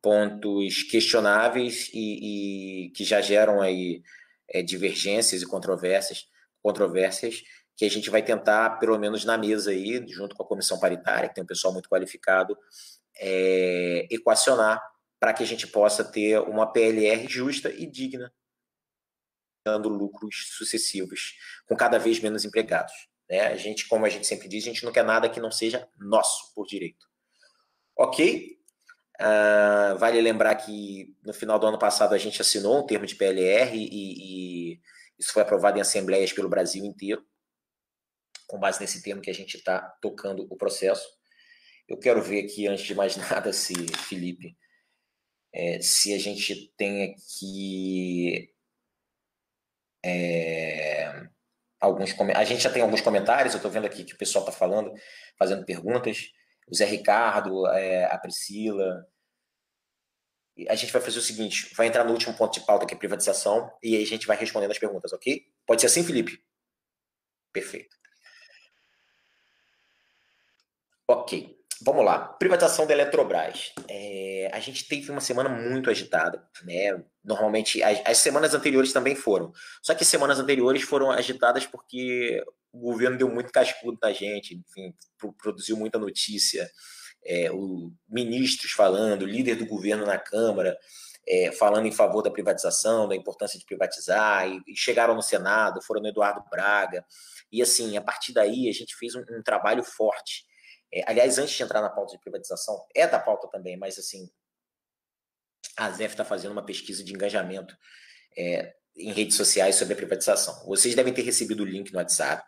S2: pontos questionáveis e, e que já geram aí é, divergências e controvérsias, controvérsias que a gente vai tentar, pelo menos na mesa aí, junto com a comissão paritária, que tem um pessoal muito qualificado, é, equacionar para que a gente possa ter uma PLR justa e digna, dando lucros sucessivos, com cada vez menos empregados. Né? A gente, como a gente sempre diz, a gente não quer nada que não seja nosso por direito. Ok? Uh, vale lembrar que no final do ano passado a gente assinou um termo de PLR e, e isso foi aprovado em assembleias pelo Brasil inteiro, com base nesse termo que a gente está tocando o processo. Eu quero ver aqui, antes de mais nada, se, Felipe, é, se a gente tem aqui é, alguns a gente já tem alguns comentários, eu estou vendo aqui que o pessoal está falando, fazendo perguntas. O Zé Ricardo, é, a Priscila, a gente vai fazer o seguinte: vai entrar no último ponto de pauta, que é privatização, e aí a gente vai respondendo as perguntas, ok? Pode ser assim, Felipe? Perfeito. Ok, vamos lá. Privatização da Eletrobras. É, a gente teve uma semana muito agitada, né? Normalmente, as, as, semanas anteriores também foram. Só que as semanas anteriores foram agitadas porque o governo deu muito cascudo na gente, enfim, produziu muita notícia é, o, ministros falando, líder do governo na Câmara, é, falando em favor da privatização, da importância de privatizar, e, e, chegaram no Senado, foram no Eduardo Braga, e assim, a partir daí a gente fez um, um trabalho forte. É, aliás, antes de entrar na pauta de privatização, é da pauta também, mas assim, a ZEF está fazendo uma pesquisa de engajamento é, em redes sociais sobre a privatização. Vocês devem ter recebido o link no WhatsApp,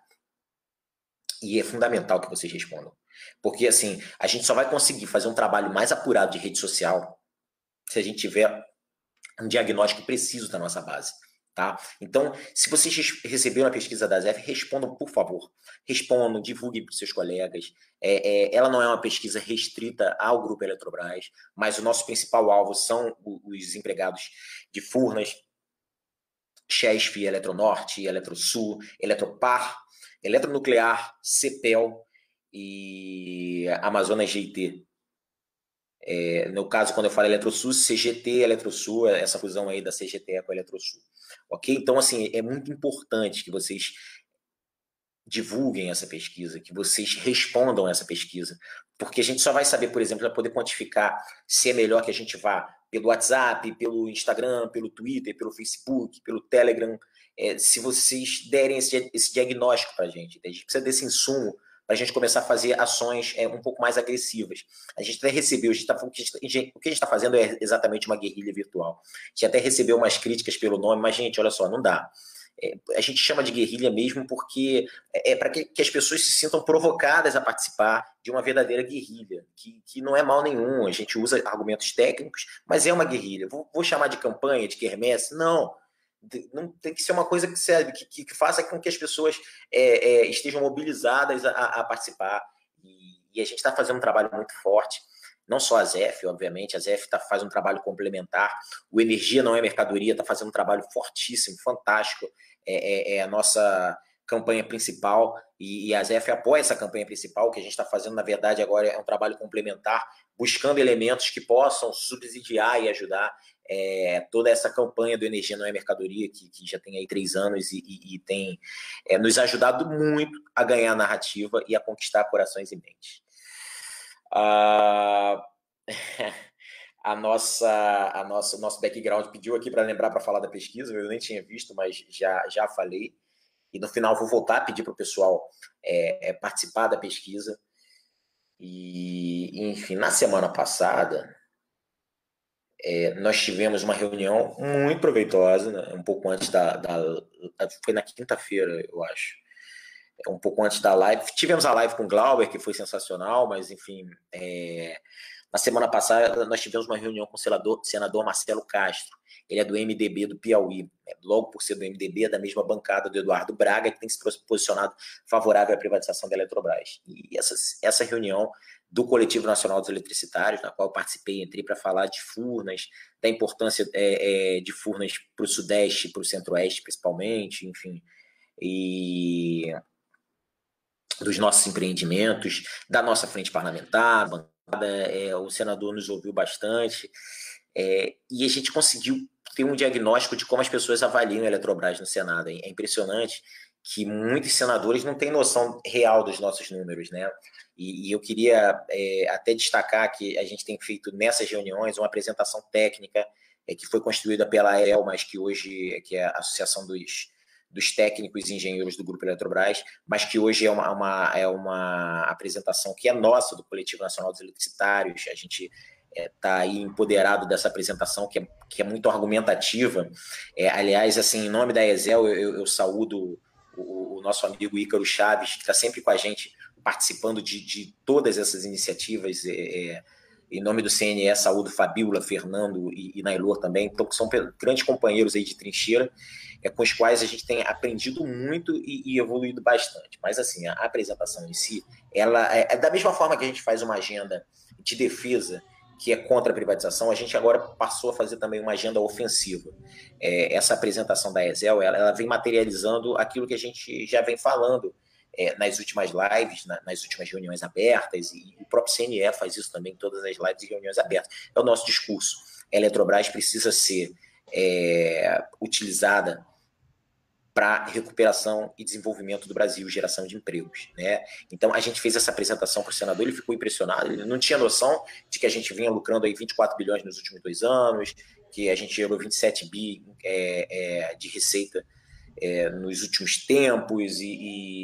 S2: e é fundamental que vocês respondam. Porque, assim, a gente só vai conseguir fazer um trabalho mais apurado de rede social se a gente tiver um diagnóstico preciso da nossa base. Tá? Então, se vocês receberam a pesquisa da ZEF, respondam, por favor. Respondam, divulguem para os seus colegas. É, é, ela não é uma pesquisa restrita ao Grupo Eletrobras, mas o nosso principal alvo são os empregados de Furnas, Chesf, Eletronorte, Eletrosul, Eletropar, Eletronuclear, CEPEL, e Amazonas GT. É, no caso, quando eu falo Eletrosul, CGT, Eletrosul, essa fusão aí da CGT com a Eletrosul. Ok? Então, assim, é muito importante que vocês divulguem essa pesquisa, que vocês respondam essa pesquisa, porque a gente só vai saber, por exemplo, para poder quantificar se é melhor que a gente vá pelo WhatsApp, pelo Instagram, pelo Twitter, pelo Facebook, pelo Telegram, é, se vocês derem esse, esse diagnóstico para a gente. A gente precisa desse insumo para a gente começar a fazer ações é, um pouco mais agressivas. A gente até recebeu, a gente tá, o que a gente está fazendo é exatamente uma guerrilha virtual. A gente até recebeu umas críticas pelo nome, mas, gente, olha só, não dá. É, a gente chama de guerrilha mesmo porque é, é para que, que, as pessoas se sintam provocadas a participar de uma verdadeira guerrilha, que, que não é mal nenhum. A gente usa argumentos técnicos, mas é uma guerrilha. Vou, vou chamar de campanha, de quermesse? Não não tem que ser uma coisa que serve, que, que faça com que as pessoas é, é, estejam mobilizadas a, a participar. E, e, a gente está fazendo um trabalho muito forte. Não só a ZEF, obviamente, a ZEF tá, faz um trabalho complementar. O Energia Não é Mercadoria está fazendo um trabalho fortíssimo, fantástico. É, é, é, a nossa campanha principal e, e a ZF apoia essa campanha principal. O que a gente está fazendo, na verdade, agora é um trabalho complementar, buscando elementos que possam subsidiar e ajudar é, toda essa campanha do Energia Não é Mercadoria, que, que já tem aí três anos e, e, e tem é, nos ajudado muito a ganhar narrativa e a conquistar corações e mentes. Ah, a nossa, a nossa, nosso background pediu aqui para lembrar para falar da pesquisa, eu nem tinha visto, mas já, já falei. E no final vou voltar a pedir para o pessoal é, é, participar da pesquisa. E, enfim, na semana passada, é, nós tivemos uma reunião muito proveitosa, né? um pouco antes da, da foi na quinta-feira, eu acho, é, um pouco antes da live. Tivemos a live com o Glauber, que foi sensacional, mas enfim, é, na semana passada nós tivemos uma reunião com o senador, senador Marcelo Castro. Ele é do MDB do Piauí, né? logo por ser do MDB, é da mesma bancada do Eduardo Braga, que tem se posicionado favorável à privatização da Eletrobras. E essa, essa reunião do Coletivo Nacional dos Eletricitários, na qual eu participei, entrei para falar de Furnas, da importância é, é, de Furnas para o Sudeste, para o Centro-Oeste, principalmente, enfim, e dos nossos empreendimentos, da nossa frente parlamentar, é, o senador nos ouviu bastante, é, e a gente conseguiu ter um diagnóstico de como as pessoas avaliam a Eletrobras no Senado. É impressionante que muitos senadores não têm noção real dos nossos números, né? E, e eu queria é, até destacar que a gente tem feito nessas reuniões uma apresentação técnica é, que foi construída pela AEL, mas que hoje que é a Associação dos, dos Técnicos e Engenheiros do Grupo Eletrobras, mas que hoje é uma, uma, é uma apresentação que é nossa, do Coletivo Nacional dos Eletricitários. A gente está é, tá aí empoderado dessa apresentação, que é, que é muito argumentativa. É, aliás, assim, em nome da ESEL, eu, eu, eu saúdo o, o, nosso amigo Ícaro Chaves, que está sempre com a gente participando de, de todas essas iniciativas. É, é em nome do CNE, saúde Fabíola, Fernando e, e Nailor também, então, que são grandes companheiros aí de trincheira, é, com os quais a gente tem aprendido muito e, e evoluído bastante. Mas, assim, a, apresentação em si, ela é, é, da mesma forma que a gente faz uma agenda de defesa que é contra a privatização, a gente agora passou a fazer também uma agenda ofensiva. É, essa apresentação da Exel, ela, ela, vem materializando aquilo que a gente já vem falando é, nas últimas lives, na, nas últimas reuniões abertas, e o próprio CNE faz isso também, todas as lives e reuniões abertas. É o nosso discurso. A Eletrobras precisa ser é, utilizada para recuperação e desenvolvimento do Brasil, geração de empregos, né? Então a gente fez essa apresentação para o senador, ele ficou impressionado, ele não tinha noção de que a gente vinha lucrando aí 24 bilhões nos últimos dois anos, que a gente gerou 27 bi é, é, de receita é, nos últimos tempos e,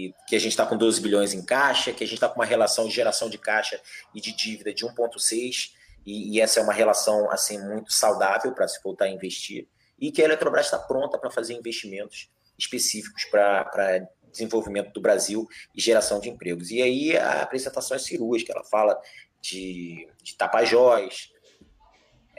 S2: e que a gente está com 12 bilhões em caixa, que a gente está com uma relação de geração de caixa e de dívida de 1,6 e, e essa é uma relação assim muito saudável para se voltar a investir e que a Eletrobras está pronta para fazer investimentos específicos para desenvolvimento do Brasil e geração de empregos. E aí a apresentação é cirúrgica, ela fala de, de Tapajós,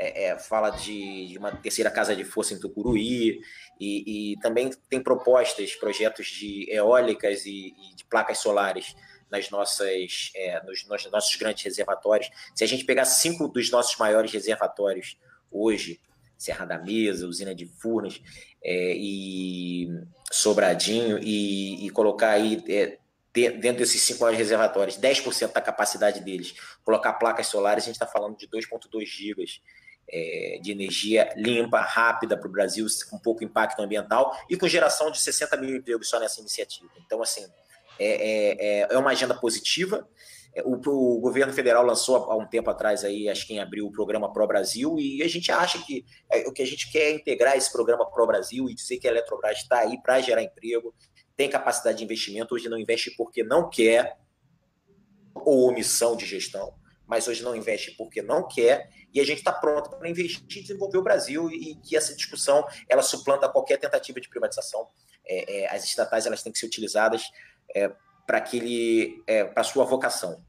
S2: é, é, fala de, de, uma terceira casa de força em Tucuruí, e, e também tem propostas, projetos de eólicas e, e de placas solares nas nossas, é, nos, nos, nossos grandes reservatórios. Se a gente pegar cinco dos nossos maiores reservatórios hoje, Serra da Mesa, usina de Furnas é, e Sobradinho, e, e colocar aí é, dentro desses cinco maiores reservatórios, 10% da capacidade deles, colocar placas solares, a gente está falando de 2,2 gigas é, de energia limpa, rápida para o Brasil, com pouco impacto ambiental e com geração de 60 mil empregos só nessa iniciativa. Então, assim, é, é, é uma agenda positiva, é, o, o, governo federal lançou há um tempo atrás aí, acho que em abril, o programa Pro Brasil, e a gente acha que é, o que a gente quer é integrar esse programa Pro Brasil e dizer que a Eletrobras está aí para gerar emprego, tem capacidade de investimento, hoje não investe porque não quer, ou omissão de gestão, mas hoje não investe porque não quer, e a gente está pronto para investir e desenvolver o Brasil, e que essa discussão ela suplanta qualquer tentativa de privatização. É, é, as estatais elas têm que ser utilizadas é, para aquele é, para sua vocação,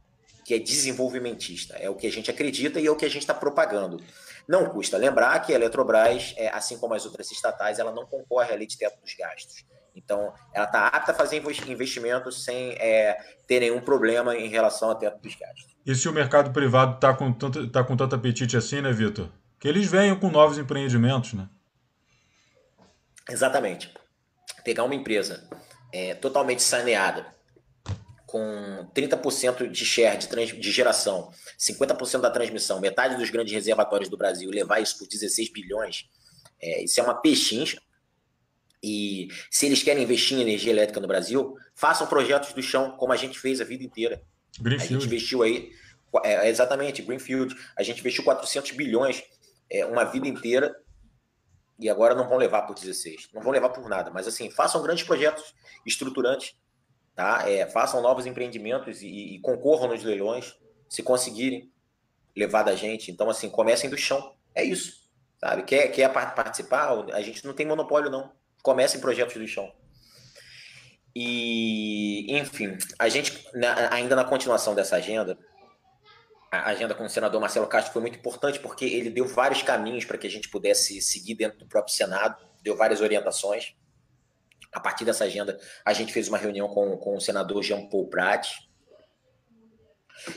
S2: que é desenvolvimentista. É o que a gente acredita e é o que a gente está propagando. Não custa lembrar que a Eletrobras, é, assim como as outras estatais, ela não concorre à lei de teto dos gastos. Então, ela está apta a fazer investimentos sem é, ter nenhum problema em relação ao teto dos gastos.
S1: E se o mercado privado está com, tanto, tá com tanto apetite assim, né, Vitor? Que eles venham com novos empreendimentos, né?
S2: Exatamente. Pegar uma empresa é, totalmente saneada, com 30% de share de, trans, de geração, 50% da transmissão, metade dos grandes reservatórios do Brasil, levar isso por 16 bilhões, é, isso é uma pechincha. E se eles querem investir em energia elétrica no Brasil, façam projetos do chão, como a gente fez a vida inteira. Greenfield. A gente investiu aí, é, exatamente, Greenfield. A gente investiu 400 bilhões é, uma vida inteira e agora não vão levar por 16. Não vão levar por nada. Mas assim, façam grandes projetos estruturantes, tá? É, façam novos empreendimentos e, e concorram nos leilões, se conseguirem levar da gente. Então, assim, comecem do chão. É isso. Sabe? Quer, quer participar? A gente não tem monopólio, não começa em projetos do chão. E, enfim, a gente, ainda na continuação dessa agenda, a agenda com o senador Marcelo Castro foi muito importante porque ele deu vários caminhos para que a gente pudesse seguir dentro do próprio Senado, deu várias orientações. A partir dessa agenda, a gente fez uma reunião com, com o senador Jean Paul Prat,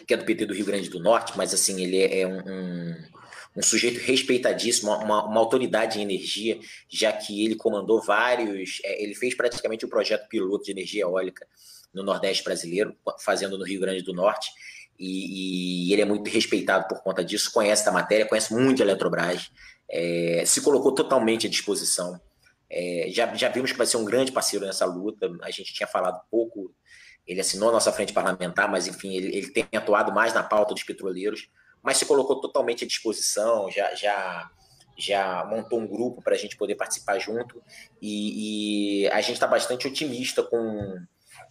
S2: que é do PT do Rio Grande do Norte, mas assim, ele é, é um, um um sujeito respeitadíssimo, uma, uma, autoridade em energia, já que ele comandou vários, é, ele fez praticamente o projeto piloto de energia eólica no Nordeste brasileiro, fazendo no Rio Grande do Norte, e, e ele é muito respeitado por conta disso, conhece da matéria, conhece muito a Eletrobras, é, se colocou totalmente à disposição. É, já, já vimos que vai ser um grande parceiro nessa luta, a gente tinha falado pouco, ele assinou a nossa frente parlamentar, mas enfim, ele, ele tem atuado mais na pauta dos petroleiros, mas se colocou totalmente à disposição, já, já, já montou um grupo para a gente poder participar junto, e, e a gente está bastante otimista com,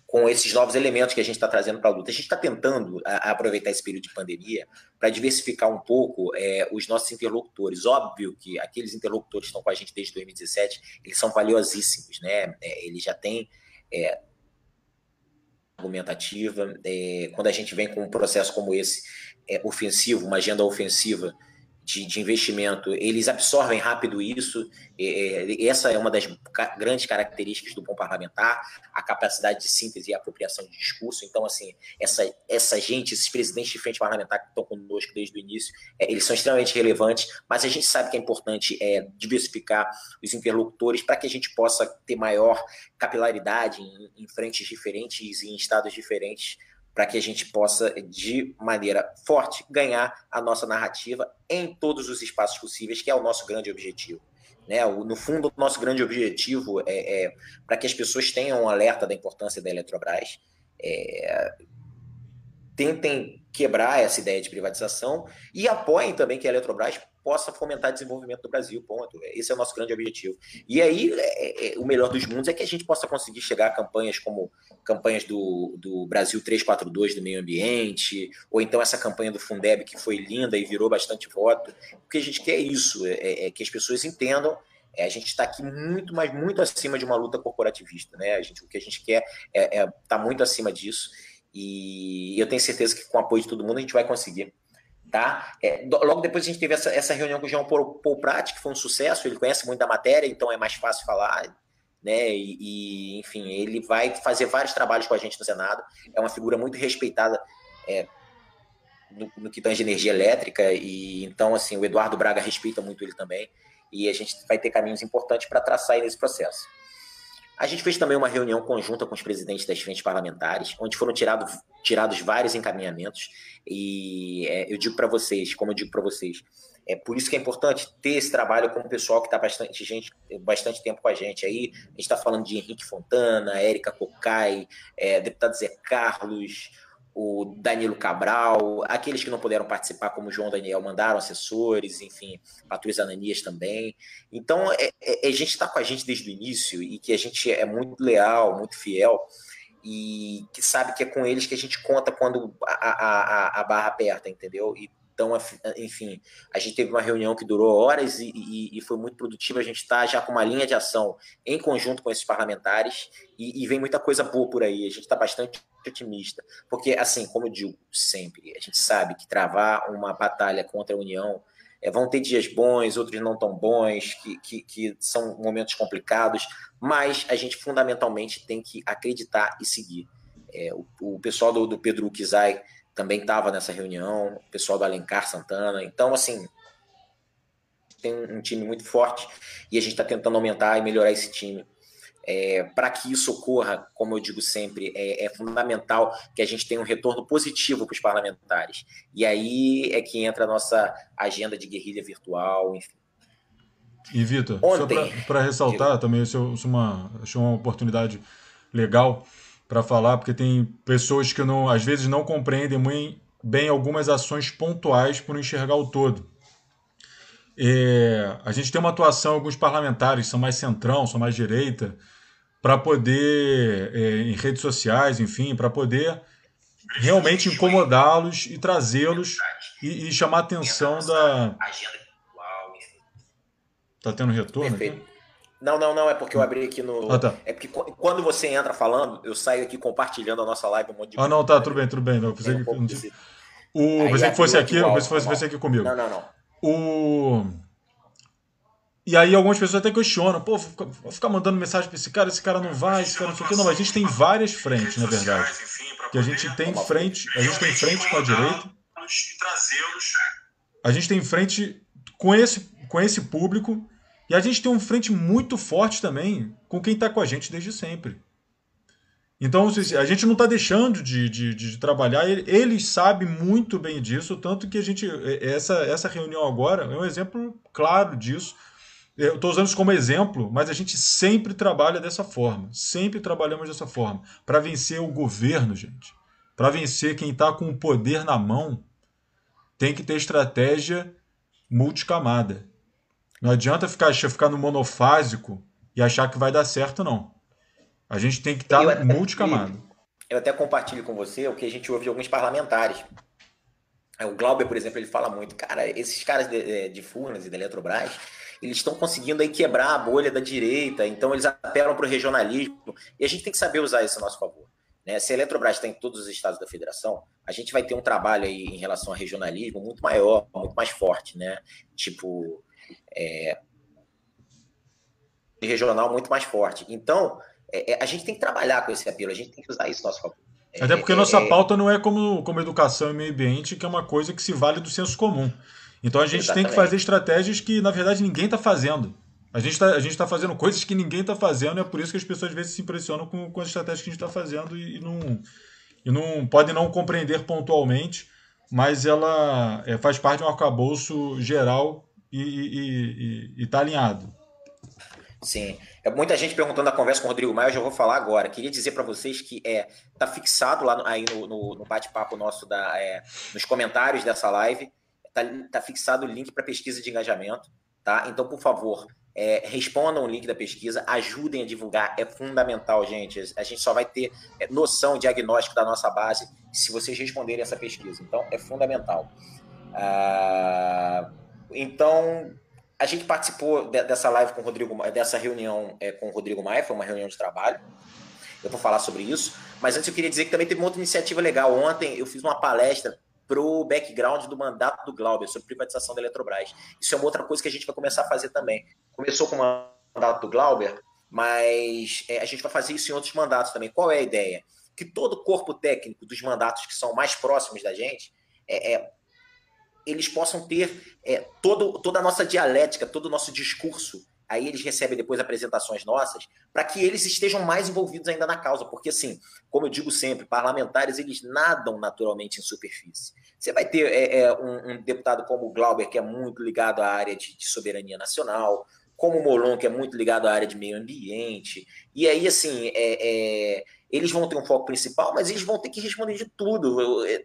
S2: com esses novos elementos que a gente está trazendo para a luta. A gente está tentando a, a aproveitar esse período de pandemia para diversificar um pouco é, os nossos interlocutores. Óbvio que aqueles interlocutores que estão com a gente desde 2017, eles são valiosíssimos, né? É, eles já têm é, argumentativa. É, quando a gente vem com um processo como esse, é, ofensivo, uma agenda ofensiva de, de, investimento, eles absorvem rápido isso. É, essa é uma das grandes características do bom parlamentar, a capacidade de síntese e apropriação de discurso. Então, assim, essa, essa gente, esses presidentes de frente parlamentar que estão conosco desde o início, é, eles são extremamente relevantes, mas a gente sabe que é importante é, diversificar os interlocutores para que a gente possa ter maior capilaridade em, em frentes diferentes e em estados diferentes para que a gente possa, de maneira forte, ganhar a nossa narrativa em todos os espaços possíveis, que é o nosso grande objetivo. Né? No fundo, o nosso grande objetivo é, é para que as pessoas tenham um alerta da importância da Eletrobras, é, tentem quebrar essa ideia de privatização e apoiem também que a Eletrobras possa fomentar o desenvolvimento do Brasil, ponto. Esse é o nosso grande objetivo. E aí, é, é, o melhor dos mundos é que a gente possa conseguir chegar a campanhas como campanhas do, do Brasil 342 do meio ambiente, ou então essa campanha do Fundeb que foi linda e virou bastante voto. O que a gente quer é isso, é, é, é que as pessoas entendam é, a gente está aqui muito, mas muito acima de uma luta corporativista, né? A gente, o que a gente quer é estar é, tá muito acima disso. E eu tenho certeza que com o apoio de todo mundo a gente vai conseguir. Tá? É, logo depois a gente teve essa, essa reunião com o João Paul, Prat, que foi um sucesso, ele conhece muito da matéria, então é mais fácil falar, né? E, e, enfim, ele vai fazer vários trabalhos com a gente no Senado, é uma figura muito respeitada é, no, no, que tange energia elétrica, e então, assim, o Eduardo Braga respeita muito ele também, e a gente vai ter caminhos importantes para traçar nesse processo. A gente fez também uma reunião conjunta com os presidentes das frentes parlamentares, onde foram tirado, tirados vários encaminhamentos. E é, eu digo para vocês, como eu digo para vocês, é por isso que é importante ter esse trabalho com o pessoal que está bastante gente, bastante tempo com a gente. Aí a gente está falando de Henrique Fontana, Érica Cocai, é, deputado Zé Carlos, o Danilo Cabral, aqueles que não puderam participar, como João Daniel, mandaram assessores, enfim, Patrícia Ananias também. Então, é, é, a gente está com a gente desde o início e que a gente é muito leal, muito fiel e que sabe que é com eles que a gente conta quando a, a, a barra aperta, entendeu? Então, enfim, a gente teve uma reunião que durou horas e, e, e foi muito produtiva. A gente está já com uma linha de ação em conjunto com esses parlamentares e, e vem muita coisa boa por aí. A gente está bastante otimista, porque, assim, como eu digo sempre, a gente sabe que travar uma batalha contra a União é, vão ter dias bons, outros não tão bons, que, que, que são momentos complicados, mas a gente fundamentalmente tem que acreditar e seguir. É, o, o, pessoal do, do Pedro Kizai também estava nessa reunião, o pessoal do Alencar Santana. Então, assim, tem um time muito forte e a gente está tentando aumentar e melhorar esse time. É, para que isso ocorra, como eu digo sempre, é, é, fundamental que a gente tenha um retorno positivo para os parlamentares. E aí é que entra a nossa agenda de guerrilha virtual, enfim.
S1: E, Vitor, só para ressaltar digo... também, isso, isso uma, achei uma oportunidade legal para falar, porque tem pessoas que não, às vezes não compreendem muito bem algumas ações pontuais por enxergar o todo. É, a gente tem uma atuação, alguns parlamentares são mais centrão, são mais direita, para poder, é, em redes sociais, enfim, para poder realmente incomodá-los e trazê-los e, e, chamar a atenção da. Tá tendo retorno?
S2: Perfeito. Aqui? Não, não, não, é porque eu abri aqui no. Ah, tá. É porque quando você entra falando, eu saio aqui compartilhando a nossa live um monte de
S1: Ah, não, tá, tudo bem, tudo bem. Não, pensei que, um que, o, pensei que fosse aqui, igual, pensei que fosse, fosse aqui comigo.
S2: Não, não, não.
S1: O. E aí algumas pessoas até questionam, pô, vou ficar mandando mensagem para esse cara, esse cara não vai, esse cara não sei o quê. Não, a gente tem várias frentes, na verdade. Que a gente tem frente, a gente tem frente com a direita. A gente tem frente com esse, com esse público e a gente tem um frente muito forte também com quem está com a gente desde sempre. Então, a gente não está deixando de, de, de, trabalhar, eles sabem muito bem disso, tanto que a gente. Essa, essa reunião agora é um exemplo claro disso. Eu estou usando isso como exemplo, mas a gente sempre trabalha dessa forma. Sempre trabalhamos dessa forma. Para vencer o governo, gente. Para vencer quem está com o poder na mão, tem que ter estratégia multicamada. Não adianta ficar, ficar no monofásico e achar que vai dar certo, não. A gente tem que estar tá multicamado.
S2: Eu até compartilho com você o que a gente ouve de alguns parlamentares. O Glauber, por exemplo, ele fala muito, cara, esses caras de, de Furnas e da Eletrobras, eles estão conseguindo aí quebrar a bolha da direita, então eles apelam para o regionalismo, e a gente tem que saber usar isso a nosso favor. Né? Se a Eletrobras está em todos os estados da federação, a gente vai ter um trabalho aí em relação ao regionalismo muito maior, muito mais forte, né? Tipo, é, regional muito mais forte. Então, é, é, a gente tem que trabalhar com esse apelo, a gente tem que usar isso a nosso favor.
S1: Até porque nossa é, é, pauta não é como, como educação e meio ambiente, que é uma coisa que se vale do senso comum. Então a gente Exatamente. tem que fazer estratégias que, na verdade, ninguém está fazendo. A gente está tá fazendo coisas que ninguém está fazendo, e é por isso que as pessoas às vezes se impressionam com, com as estratégias que a gente está fazendo e, e, não, e não podem não compreender pontualmente, mas ela é, faz parte de um arcabouço geral e está alinhado.
S2: Sim. É muita gente perguntando na conversa com o Rodrigo Maia, eu já vou falar agora. Queria dizer para vocês que é tá fixado lá no, aí no, no, no bate-papo nosso da, é, nos comentários dessa live, tá, tá fixado o link para pesquisa de engajamento, tá? Então, por favor, é, respondam o link da pesquisa, ajudem a divulgar, é fundamental, gente. A gente só vai ter é, noção, diagnóstico da nossa base se vocês responderem essa pesquisa. Então, é fundamental. Ah, então, a gente participou de, dessa live com o Rodrigo, dessa reunião é, com o Rodrigo Maia, foi uma reunião de trabalho. Eu vou falar sobre isso. Mas antes eu queria dizer que também teve uma outra iniciativa legal. Ontem eu fiz uma palestra para o background do mandato do Glauber sobre privatização da Eletrobras. Isso é uma outra coisa que a gente vai começar a fazer também. Começou com o mandato do Glauber, mas é, a gente vai fazer isso em outros mandatos também. Qual é a ideia? Que todo corpo técnico dos mandatos que são mais próximos da gente é, é eles possam ter é, todo, toda a nossa dialética, todo o nosso discurso. Aí eles recebem depois apresentações nossas, para que eles estejam mais envolvidos ainda na causa. Porque, assim, como eu digo sempre, parlamentares eles nadam naturalmente em superfície. Você vai ter é, é, um, um, deputado como o Glauber, que é muito ligado à área de, de soberania nacional, como o Molon, que é muito ligado à área de meio ambiente. E aí, assim, é, é, eles vão ter um foco principal, mas eles vão ter que responder de tudo. É,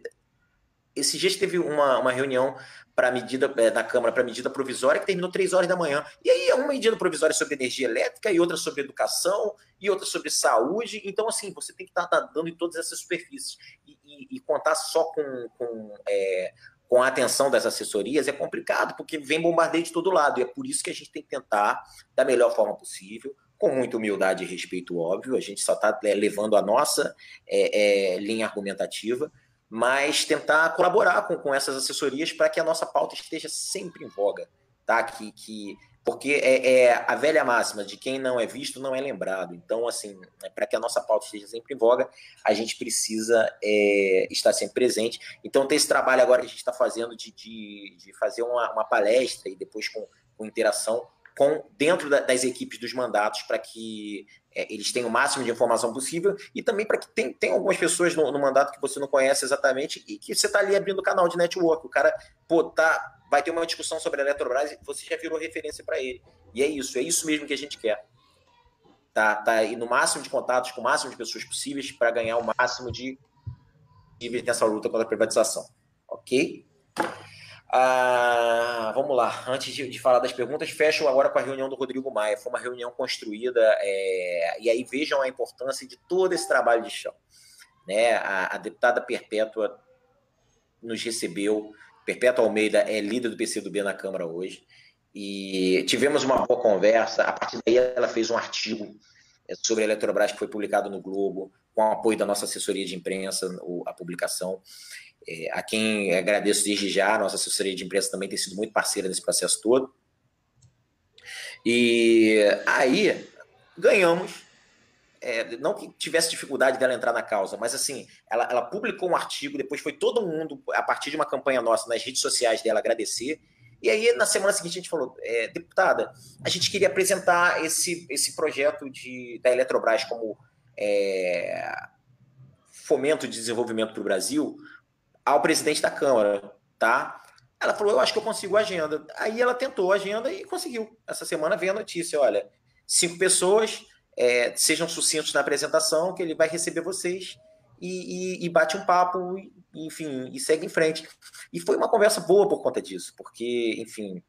S2: esses dias teve uma, uma reunião para medida é, na Câmara para medida provisória que terminou três horas da manhã. E aí é uma medida provisória sobre energia elétrica e outra sobre educação e outra sobre saúde. Então, assim, você tem que estar tá, tá dando em todas essas superfícies. E, e, e contar só com, com, é, com a atenção das assessorias é complicado, porque vem bombardeio de todo lado. E é por isso que a gente tem que tentar, da melhor forma possível, com muita humildade e respeito, óbvio. A gente só está é, levando a nossa é, é, linha argumentativa mas tentar colaborar com, com essas assessorias para que a nossa pauta esteja sempre em voga, tá? Que, que, porque é, é, a velha máxima de quem não é visto não é lembrado. Então, assim, é, para que a nossa pauta esteja sempre em voga, a gente precisa é, estar sempre presente. Então, tem esse trabalho agora que a gente está fazendo de, de, de, fazer uma, uma palestra e depois com, com interação com dentro da, das equipes dos mandatos para que é, eles tenham o máximo de informação possível e também para que tem, tem algumas pessoas no, no, mandato que você não conhece exatamente e que você está ali abrindo canal de network. O cara, pô, tá, vai ter uma discussão sobre a Eletrobras e você já virou referência para ele. E é isso, é isso mesmo que a gente quer. Tá, tá aí no máximo de contatos com o máximo de pessoas possíveis para ganhar o máximo de nessa luta contra a privatização. Ok? Ah, vamos lá, antes de, de, falar das perguntas, fecho agora com a reunião do Rodrigo Maia. Foi uma reunião construída, é, e aí vejam a importância de todo esse trabalho de chão. Né? A, a, deputada Perpétua nos recebeu, Perpétua Almeida é líder do PCdoB na Câmara hoje, e tivemos uma boa conversa. A partir daí, ela fez um artigo é, sobre a Eletrobras que foi publicado no Globo, com o apoio da nossa assessoria de imprensa, a publicação. É, a quem agradeço desde já, nossa assessoria de imprensa também tem sido muito parceira nesse processo todo. E aí ganhamos. É, não que tivesse dificuldade dela entrar na causa, mas assim, ela, ela, publicou um artigo, depois foi todo mundo, a partir de uma campanha nossa nas redes sociais dela, agradecer. E aí, na semana seguinte, a gente falou, é, deputada, a gente queria apresentar esse, esse projeto de, da Eletrobras como é, fomento de desenvolvimento para o Brasil, ao presidente da Câmara, tá? Ela falou, eu acho que eu consigo a agenda. Aí ela tentou a agenda e conseguiu. Essa semana veio a notícia, olha, cinco pessoas, é, sejam sucintos na apresentação, que ele vai receber vocês e, e, e bate um papo, enfim, e segue em frente. E foi uma conversa boa por conta disso, porque, enfim,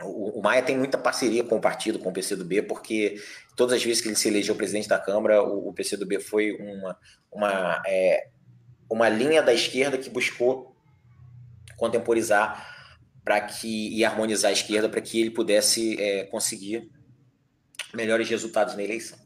S2: o, o, Maia tem muita parceria com o partido, com o PCdoB, porque todas as vezes que ele se elegeu presidente da Câmara, o, o PCdoB foi uma, uma é, uma linha da esquerda que buscou contemporizar para que e harmonizar a esquerda para que ele pudesse é, conseguir melhores resultados na eleição.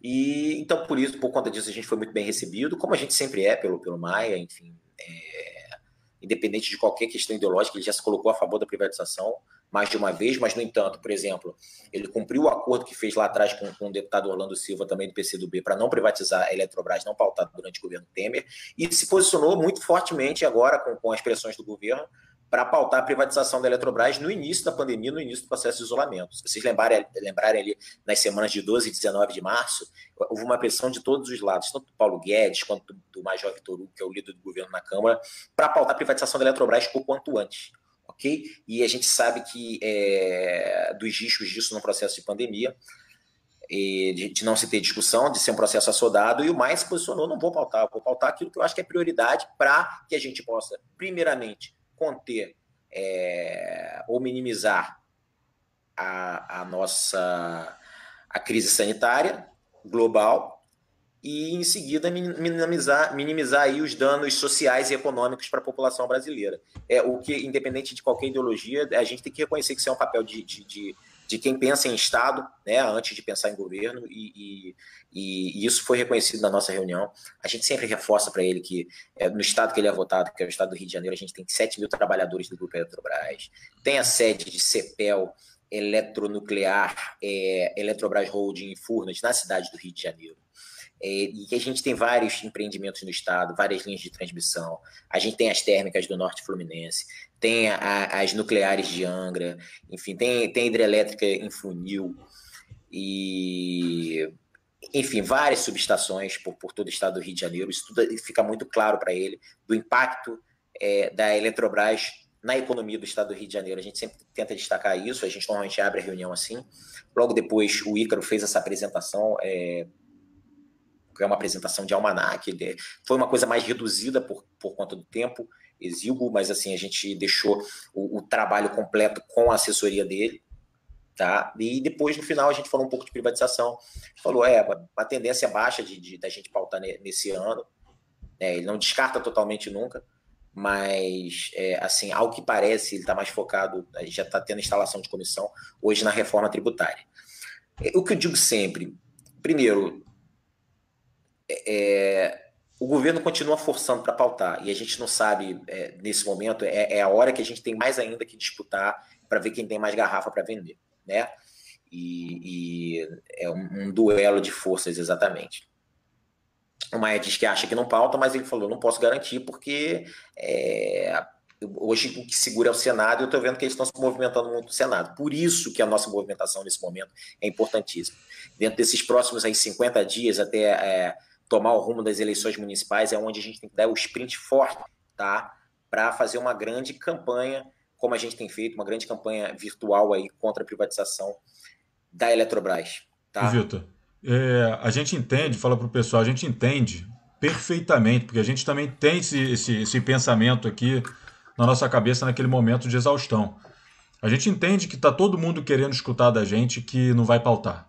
S2: E então por isso, por conta disso, a gente foi muito bem recebido, como a gente sempre é pelo pelo Maia, enfim, é, independente de qualquer questão ideológica, ele já se colocou a favor da privatização mais de uma vez, mas, no entanto, por exemplo, ele cumpriu o acordo que fez lá atrás com, com o deputado Orlando Silva, também do PCdoB, para não privatizar a Eletrobras, não pautado durante o governo Temer, e se posicionou muito fortemente agora, com, com as pressões do governo, para pautar a privatização da Eletrobras no início da pandemia, no início do processo de isolamento. Se vocês lembrarem, lembrarem ali nas semanas de 12 e 19 de março, houve uma pressão de todos os lados, tanto do Paulo Guedes quanto do Major Vitor Hugo, que é o líder do governo na Câmara, para pautar a privatização da Eletrobras o quanto antes ok? E a gente sabe que é, dos riscos disso no processo de pandemia, de, de, não se ter discussão, de ser um processo assodado, e o mais se posicionou, não vou pautar, vou pautar aquilo que eu acho que é prioridade para que a gente possa, primeiramente, conter é, ou minimizar a, a nossa a crise sanitária global, e, em seguida, minimizar, minimizar aí os danos sociais e econômicos para a população brasileira. É o que, independente de qualquer ideologia, a gente tem que reconhecer que isso é um papel de, de, de, de quem pensa em Estado, né, antes de pensar em governo, e, e, e, isso foi reconhecido na nossa reunião. A gente sempre reforça para ele que é, no Estado que ele é votado, que é o Estado do Rio de Janeiro, a gente tem 7 mil trabalhadores do Grupo Eletrobras, tem a sede de CEPEL, Eletronuclear, é, Eletrobras Holding Furnas, na cidade do Rio de Janeiro e que a gente tem vários empreendimentos no estado, várias linhas de transmissão. A gente tem as térmicas do Norte Fluminense, tem a, as nucleares de Angra, enfim, tem, tem hidrelétrica em Funil, e enfim, várias subestações por, por todo o estado do Rio de Janeiro. Isso tudo fica muito claro para ele do impacto é, da Eletrobras na economia do estado do Rio de Janeiro. A gente sempre tenta destacar isso, a gente normalmente abre a reunião assim. Logo depois, o Ícaro fez essa apresentação. É, é uma apresentação de almanac, foi uma coisa mais reduzida por, por conta do tempo exíguo, mas assim, a gente deixou o, o, trabalho completo com a assessoria dele, tá? E depois, no final, a gente falou um pouco de privatização, falou, é, a tendência é baixa de, de da gente pautar nesse ano, né? ele não descarta totalmente nunca, mas, é, assim, ao que parece, ele está mais focado, já está tendo instalação de comissão hoje na reforma tributária. O que eu digo sempre, primeiro, é, o governo continua forçando para pautar e a gente não sabe é, nesse momento é, é, a hora que a gente tem mais ainda que disputar para ver quem tem mais garrafa para vender, né? E, e é um, um, duelo de forças exatamente. O Maia diz que acha que não pauta, mas ele falou não posso garantir porque é, hoje o que segura é o Senado, e eu estou vendo que eles estão se movimentando muito no Senado. Por isso que a nossa movimentação nesse momento é importantíssima. Dentro desses próximos aí, 50 dias, até é, tomar o rumo das eleições municipais, é onde a gente tem que dar o sprint forte, tá? Para fazer uma grande campanha, como a gente tem feito, uma grande campanha virtual aí contra a privatização da Eletrobras. Tá?
S1: Vitor, é, a gente entende, fala para o pessoal, a gente entende perfeitamente, porque a gente também tem esse, esse, esse pensamento aqui na nossa cabeça naquele momento de exaustão. A gente entende que está todo mundo querendo escutar da gente que não vai pautar.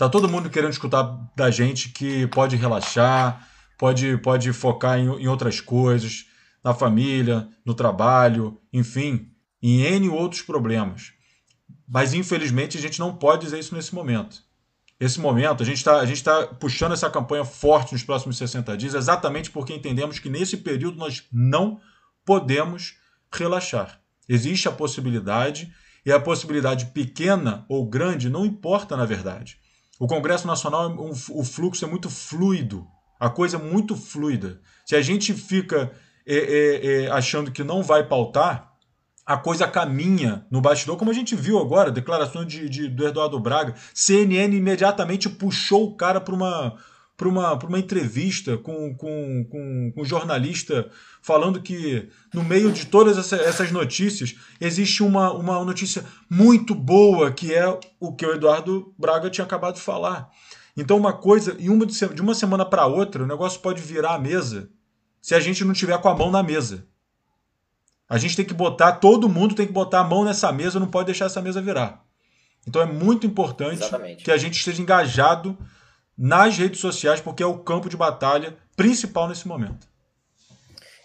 S1: Está todo mundo querendo escutar da gente que pode relaxar, pode, pode focar em, em outras coisas, na família, no trabalho, enfim, em N outros problemas. Mas infelizmente a gente não pode dizer isso nesse momento. Esse momento, a gente está tá puxando essa campanha forte nos próximos 60 dias, exatamente porque entendemos que nesse período nós não podemos relaxar. Existe a possibilidade, e a possibilidade pequena ou grande não importa na verdade. O Congresso Nacional, um, o fluxo é muito fluido, a coisa é muito fluida. Se a gente fica é, é, é, achando que não vai pautar, a coisa caminha no bastidor, como a gente viu agora, declarações de, de, do Eduardo Braga. CNN imediatamente puxou o cara para uma, para uma, uma entrevista com, com, com, com um jornalista falando que no meio de todas essas notícias existe uma, uma notícia muito boa que é o que o Eduardo Braga tinha acabado de falar. Então uma coisa, e uma de, de uma semana para outra, o negócio pode virar a mesa se a gente não tiver com a mão na mesa. A gente tem que botar, todo mundo tem que botar a mão nessa mesa, não pode deixar essa mesa virar. Então é muito importante Exatamente. que a gente esteja engajado nas redes sociais, porque é o campo de batalha principal nesse momento.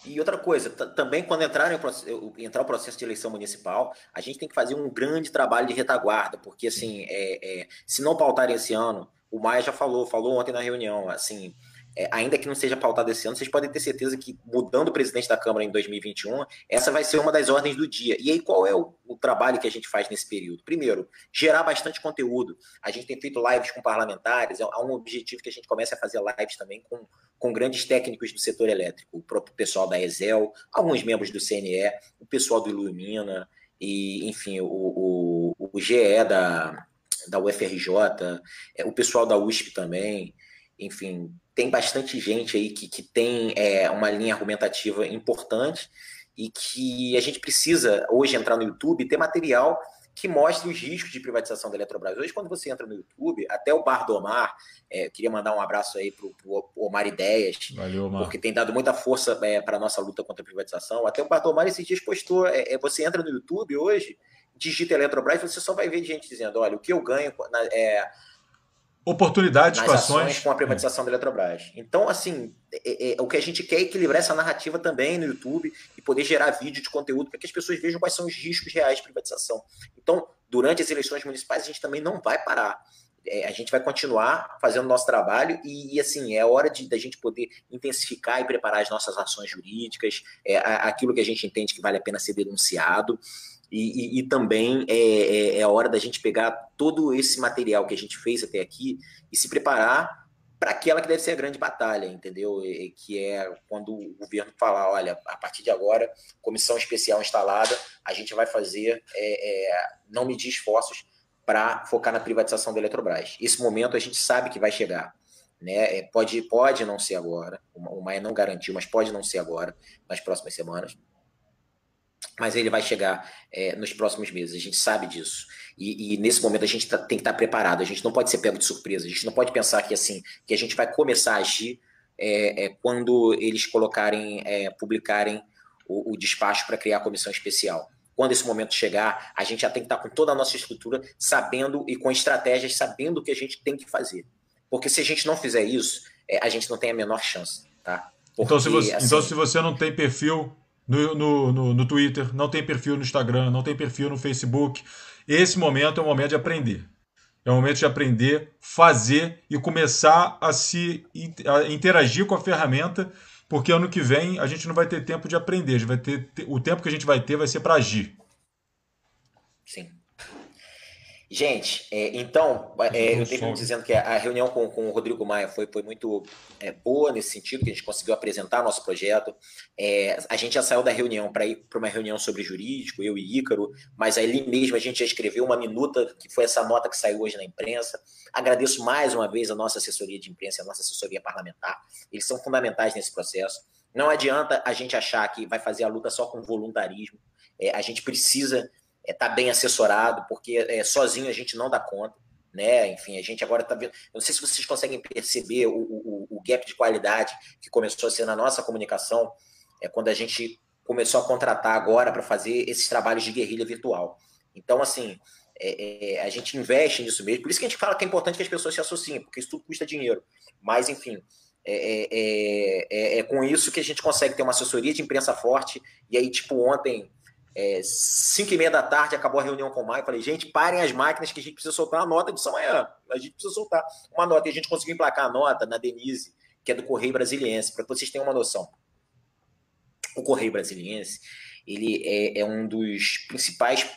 S2: E outra coisa, também quando entrar, em, entrar o processo de eleição municipal, a gente tem que fazer um grande trabalho de retaguarda, porque assim, é, é, se não pautarem esse ano, o Maia já falou, falou ontem na reunião, assim, é, ainda que não seja pautado esse ano, vocês podem ter certeza que, mudando o presidente da Câmara em 2021, essa vai ser uma das ordens do dia. E aí, qual é o, o, trabalho que a gente faz nesse período? Primeiro, gerar bastante conteúdo. A gente tem feito lives com parlamentares, há um objetivo que a gente comece a fazer lives também com, com grandes técnicos do setor elétrico, o próprio pessoal da ESEL, alguns membros do CNE, o pessoal do Ilumina, e, enfim, o, o, o GE da, da UFRJ, é, o pessoal da USP também, enfim, tem bastante gente aí que, que tem é, uma linha argumentativa importante e que a gente precisa hoje entrar no YouTube e ter material que mostre os riscos de privatização da Eletrobras. Hoje, quando você entra no YouTube, até o Bar do Omar, é, queria mandar um abraço aí para o Omar Ideias,
S1: Valeu, Omar.
S2: porque tem dado muita força é, para a nossa luta contra a privatização. Até o Bar do Omar esses dias postou, é, é, você entra no YouTube hoje, digita Eletrobras, você só vai ver gente dizendo, olha, o que eu ganho na, é,
S1: oportunidades,
S2: nas ações com a privatização da Eletrobras. Então, assim, é, é, é, o que a gente quer é equilibrar essa narrativa também no YouTube e poder gerar vídeo de conteúdo para que as pessoas vejam quais são os riscos reais de privatização. Então, durante as eleições municipais, a gente também não vai parar. É, a gente vai continuar fazendo nosso trabalho e, e assim, é hora de da gente poder intensificar e preparar as nossas ações jurídicas, é, aquilo que a gente entende que vale a pena ser denunciado. E, e, e também é, é, é, a hora da gente pegar todo esse material que a gente fez até aqui e se preparar para aquela que deve ser a grande batalha, entendeu? E, que é quando o governo falar, olha, a partir de agora, comissão especial instalada, a gente vai fazer, é, é, não medir esforços para focar na privatização da Eletrobras. Esse momento a gente sabe que vai chegar. Né? É, pode, pode não ser agora, o Maia não garantiu, mas pode não ser agora, nas próximas semanas mas ele vai chegar é, nos próximos meses, a gente sabe disso. E, e nesse momento a gente tá, tem que estar tá preparado, a gente não pode ser pego de surpresa, a gente não pode pensar que assim que a gente vai começar a agir é, é quando eles colocarem, é, publicarem o, o despacho para criar a comissão especial. Quando esse momento chegar, a gente já tem que estar tá com toda a nossa estrutura, sabendo e com estratégias, sabendo o que a gente tem que fazer. Porque se a gente não fizer isso, é, a gente não tem a menor chance, tá?
S1: Porque, então, se você, assim, então, se você não tem perfil no, no, no, no Twitter, não tem perfil no Instagram, não tem perfil no Facebook. Esse momento é o momento de aprender. É o momento de aprender, fazer e começar a se a interagir com a ferramenta, porque ano que vem a gente não vai ter tempo de aprender. Vai ter, o tempo que a gente vai ter vai ser para agir.
S2: Sim. Gente, é, então, é, eu tenho dizendo que a reunião com, com o Rodrigo Maia foi, foi muito é, boa nesse sentido, que a gente conseguiu apresentar nosso projeto. É, a gente já saiu da reunião para ir para uma reunião sobre jurídico, eu e Ícaro, mas ali mesmo a gente já escreveu uma minuta, que foi essa nota que saiu hoje na imprensa. Agradeço mais uma vez a nossa assessoria de imprensa, a nossa assessoria parlamentar. Eles são fundamentais nesse processo. Não adianta a gente achar que vai fazer a luta só com voluntarismo. É, a gente precisa estar é, tá bem assessorado, porque é, sozinho a gente não dá conta. Né? Enfim, a gente agora está vendo. Eu não sei se vocês conseguem perceber o, o, o, gap de qualidade que começou a ser na nossa comunicação, é quando a gente começou a contratar agora para fazer esses trabalhos de guerrilha virtual. Então, assim, é, é, a gente investe nisso mesmo. Por isso que a gente fala que é importante que as pessoas se associem, porque isso tudo custa dinheiro. Mas, enfim, é, é, é, é, com isso que a gente consegue ter uma assessoria de imprensa forte. E aí, tipo, ontem, é, cinco e meia da tarde, acabou a reunião com o Maio. Falei, gente, parem as máquinas que a gente precisa soltar uma nota de São Manhã. A gente precisa soltar uma nota. E a gente conseguiu emplacar a nota na Denise, que é do Correio Brasiliense, para vocês tenham uma noção. O Correio Brasiliense, ele é, é um dos principais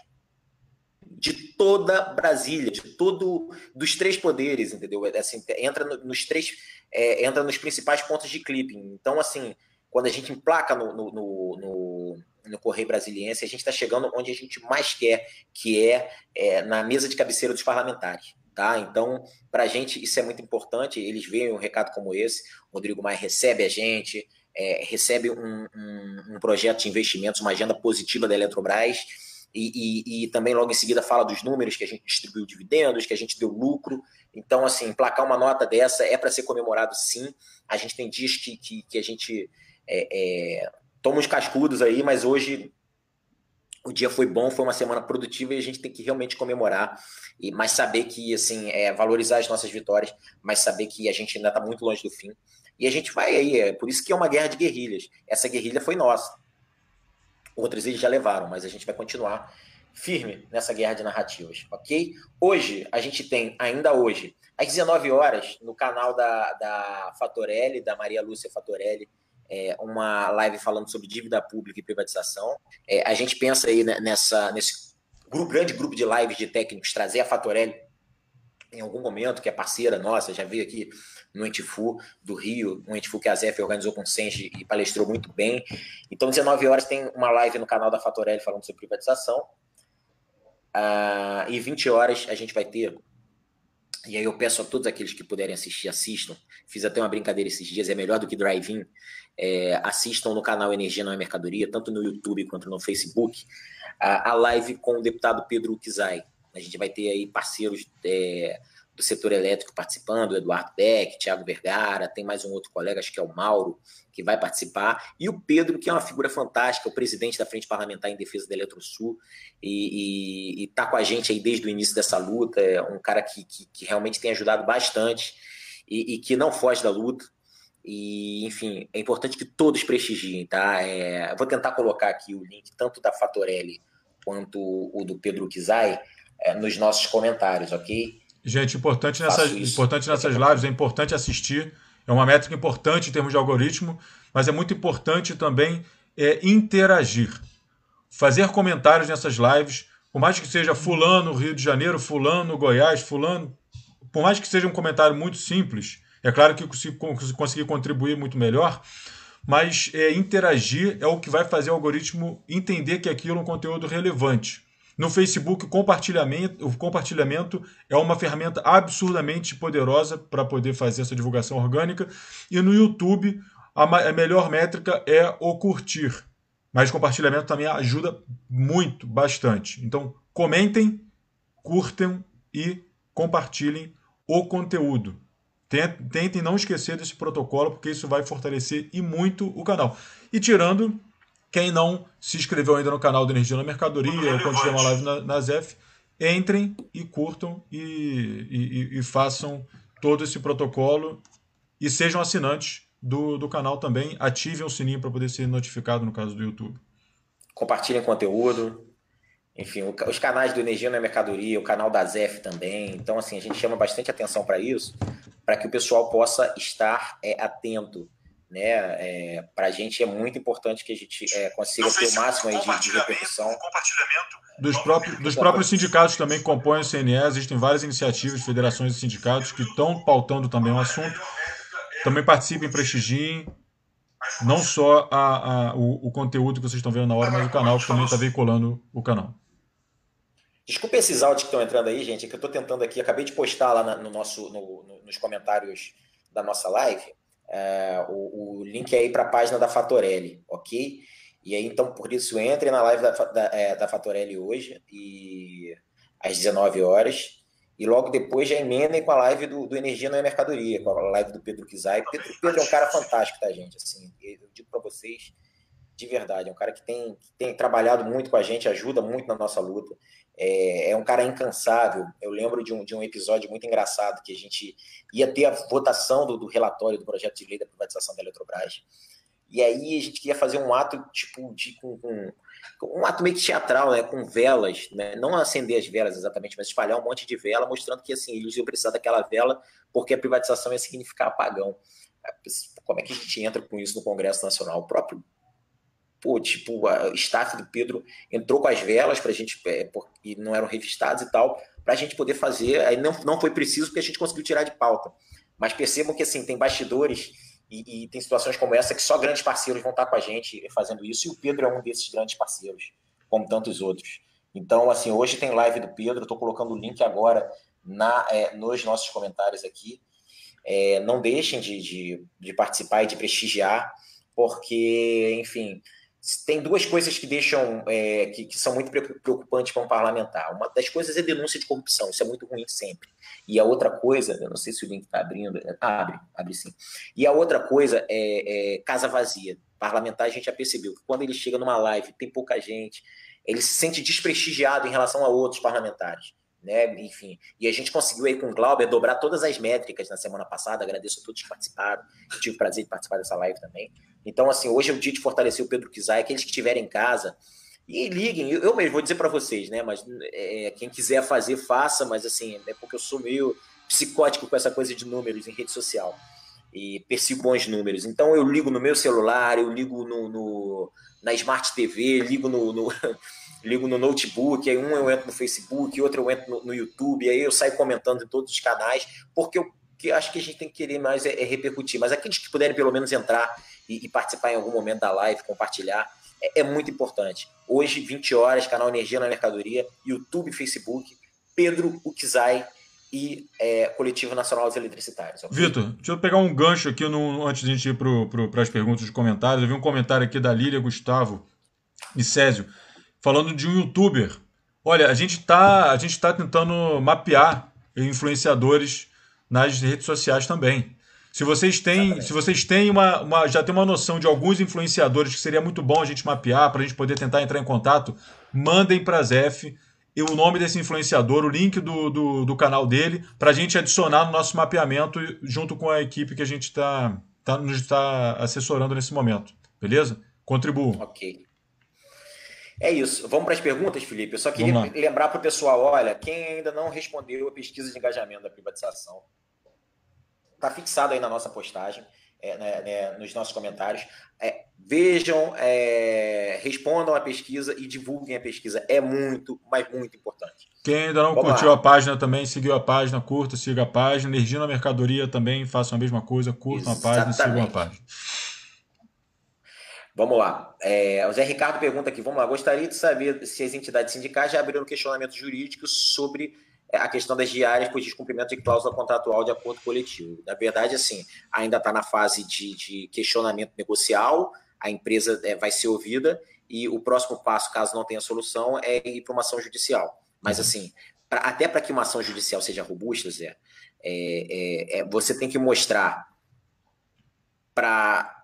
S2: de toda Brasília, de todo dos três poderes, entendeu? É, assim, entra nos três, é, entra nos principais pontos de clipping. Então, assim, quando a gente emplaca no, no, no Correio Brasiliense, a gente está chegando onde a gente mais quer, que é, é na mesa de cabeceira dos parlamentares. Tá? Então, para a gente isso é muito importante. Eles veem um recado como esse. O Rodrigo Maia recebe a gente, é, recebe um, um, um, projeto de investimentos, uma agenda positiva da Eletrobras. E, e, e, também logo em seguida fala dos números que a gente distribuiu dividendos, que a gente deu lucro. Então, assim, placar uma nota dessa é para ser comemorado sim. A gente tem dias que, que, que a gente é, é, toma uns cascudos aí, mas hoje o dia foi bom, foi uma semana produtiva e a gente tem que realmente comemorar, e mas saber que, assim, é, valorizar as nossas vitórias, mas saber que a gente ainda está muito longe do fim. E a gente vai aí, é por isso que é uma guerra de guerrilhas. Essa guerrilha foi nossa. Outras eles já levaram, mas a gente vai continuar firme nessa guerra de narrativas, ok? Hoje, a gente tem, ainda hoje, às 19 horas, no canal da, da Fatorelli, da Maria Lúcia Fatorelli, é, uma live falando sobre dívida pública e privatização. É, a gente pensa aí nessa, nesse grupo, grande grupo de lives de técnicos, trazer a Fatorelli em algum momento, que é parceira nossa, já veio aqui no Entifu do Rio, um Entifu que a Zef organizou com o Senge e palestrou muito bem. Então, 19 horas tem uma live no canal da Fatorelli falando sobre privatização. Ah, e 20 horas a gente vai ter e aí eu peço a todos aqueles que puderem assistir, assistam. Fiz até uma brincadeira esses dias, é melhor do que drive-in. É, assistam no canal Energia Não é Mercadoria, tanto no YouTube quanto no Facebook, a, a live com o deputado Pedro Kizai. A gente vai ter aí parceiros é, do setor elétrico participando, Eduardo Beck, Thiago Vergara, tem mais um outro colega, acho que é o Mauro, que vai participar, e o Pedro, que é uma figura fantástica, o presidente da Frente Parlamentar em Defesa da Eletrosul, e está com a gente aí desde o início dessa luta, é um cara que, que, que realmente tem ajudado bastante e, e, que não foge da luta. E, enfim, é importante que todos prestigiem, tá? É, vou tentar colocar aqui o link tanto da Fatorelli quanto o do Pedro Kizai é, nos nossos comentários, ok?
S1: Gente, importante nessas, importante nessas lives, é importante assistir. É uma métrica importante em termos de algoritmo, mas é muito importante também é, interagir. Fazer comentários nessas lives, por mais que seja fulano Rio de Janeiro, fulano Goiás, fulano, por mais que seja um comentário muito simples, é claro que se conseguir contribuir muito melhor, mas é, interagir é o que vai fazer o algoritmo entender que aquilo é um conteúdo relevante. No Facebook, o compartilhamento, o compartilhamento é uma ferramenta absurdamente poderosa para poder fazer essa divulgação orgânica. E no YouTube, a, a melhor métrica é o curtir. Mas compartilhamento também ajuda muito, bastante. Então, comentem, curtem e compartilhem o conteúdo. Tentem não esquecer desse protocolo, porque isso vai fortalecer e muito o canal. E tirando quem não se inscreveu ainda no canal do Energia na Mercadoria, ou quando tiver uma live na, na ZEF, entrem e curtam e, e, e, façam todo esse protocolo e sejam assinantes do, do canal também. Ativem o sininho para poder ser notificado no caso do YouTube.
S2: Compartilhem conteúdo. Enfim, os canais do Energia na Mercadoria, o canal da ZEF também. Então, assim, a gente chama bastante atenção para isso, para que o pessoal possa estar é, atento né? É, para a gente é muito importante que a gente é, consiga ter o máximo aí de, de repercussão.
S1: Dos, próprios, dos próprios sindicatos também que compõem o CNE, existem várias iniciativas, federações e sindicatos que estão pautando também o assunto. Também participem, prestigiem. Não só a, a, o, o, conteúdo que vocês estão vendo na hora, mas o canal que também está veiculando o canal.
S2: Desculpa esses áudios que estão entrando aí, gente, é que eu estou tentando aqui, acabei de postar lá no nosso, no, no, nos comentários da nossa live é, o, o, link aí para a página da Fatorelli, ok? E aí, então, por isso, entre na live da, da, é, da Fatorelli hoje, e às 19 horas, e logo depois já emendem com a live do, do Energia Não é Mercadoria, com a live do Pedro Kizai. Pedro, Pedro é um cara fantástico, tá, gente? Assim, eu digo para vocês, de verdade, é um cara que tem, que tem trabalhado muito com a gente, ajuda muito na nossa luta. É, é, um cara incansável. Eu lembro de um, de um episódio muito engraçado que a gente ia ter a votação do, do relatório do projeto de lei da privatização da Eletrobras. E aí a gente queria fazer um ato tipo de com, com, um ato meio que teatral, né, com velas, né, não acender as velas exatamente, mas espalhar um monte de vela, mostrando que assim eles iam precisar daquela vela porque a privatização ia significar apagão. Como é que a gente entra com isso no Congresso Nacional? O próprio pô, tipo, o staff do Pedro entrou com as velas para a gente, é, e não eram revistados e tal, para a gente poder fazer. Aí não, não foi preciso porque a gente conseguiu tirar de pauta. Mas percebam que assim, tem bastidores e, e, tem situações como essa que só grandes parceiros vão estar com a gente fazendo isso, e o Pedro é um desses grandes parceiros, como tantos outros. Então, assim, hoje tem live do Pedro, estou colocando o link agora na, é, nos nossos comentários aqui. É, não deixem de, de, de participar e de prestigiar, porque, enfim, tem duas coisas que deixam é, que, que, são muito preocupantes para um parlamentar. Uma das coisas é denúncia de corrupção, isso é muito ruim sempre. E a outra coisa, eu não sei se o link está abrindo, é, abre, abre sim. E a outra coisa é, é, casa vazia. Parlamentar a gente já percebeu que quando ele chega numa live, tem pouca gente, ele se sente desprestigiado em relação a outros parlamentares né? Enfim, e a gente conseguiu aí com o Glauber dobrar todas as métricas na semana passada. Agradeço a todos que participaram. Tive o prazer de participar dessa live também. Então, assim, hoje é o dia de fortalecer o Pedro Kizai, aqueles que estiverem em casa. E liguem, eu mesmo vou dizer para vocês, né? Mas é, quem quiser fazer, faça, mas assim, é porque eu sou meio psicótico com essa coisa de números em rede social e persigo bons números. Então eu ligo no meu celular, eu ligo no, no na Smart TV, ligo no, no ligo no notebook, aí um eu entro no Facebook, outro eu entro no, no YouTube, aí eu saio comentando em todos os canais, porque eu que acho que a gente tem que querer mais é, é repercutir. Mas aqueles que puderem pelo menos entrar e, e participar em algum momento da live, compartilhar, é, é, muito importante. Hoje, 20 horas, canal Energia na Mercadoria, YouTube, Facebook, Pedro Ukizai e é, Coletivo Nacional dos Eletricitários.
S1: Vitor, deixa eu pegar um gancho aqui no, antes de a gente ir para as perguntas e comentários. Eu vi um comentário aqui da Lília Gustavo e Césio falando de um youtuber. Olha, a gente está a gente tá tentando mapear influenciadores nas redes sociais também. Se vocês têm, se vocês têm uma, uma, já tem uma noção de alguns influenciadores que seria muito bom a gente mapear para a gente poder tentar entrar em contato, mandem para a Zef e o nome desse influenciador, o link do, do, do canal dele, para a gente adicionar no nosso mapeamento junto com a equipe que a gente está tá, nos está assessorando nesse momento. Beleza? Contribuam.
S2: Ok. É isso. Vamos para as perguntas, Felipe. Eu só queria lembrar para o pessoal: olha, quem ainda não respondeu a pesquisa de engajamento da privatização, está fixado aí na nossa postagem, é, né, né, nos nossos comentários. É, vejam, é, respondam a pesquisa e divulguem a pesquisa. É muito, mas muito importante.
S1: Quem ainda não Vamos curtiu lá. a página também, seguiu a página, curta, siga a página. Energia na Mercadoria também, façam a mesma coisa, curtam Exatamente. a página, sigam a página.
S2: Vamos lá. É, o Zé Ricardo pergunta aqui: vamos lá, gostaria de saber se as entidades sindicais já abriram questionamentos jurídicos sobre é, a questão das diárias por descumprimento de cláusula contratual de acordo coletivo. Na verdade, assim, ainda está na fase de, de, questionamento negocial, a empresa é, vai ser ouvida e o próximo passo, caso não tenha solução, é ir para uma ação judicial. Mas, uhum. assim, pra, até para que uma ação judicial seja robusta, Zé, é, é, é você tem que mostrar para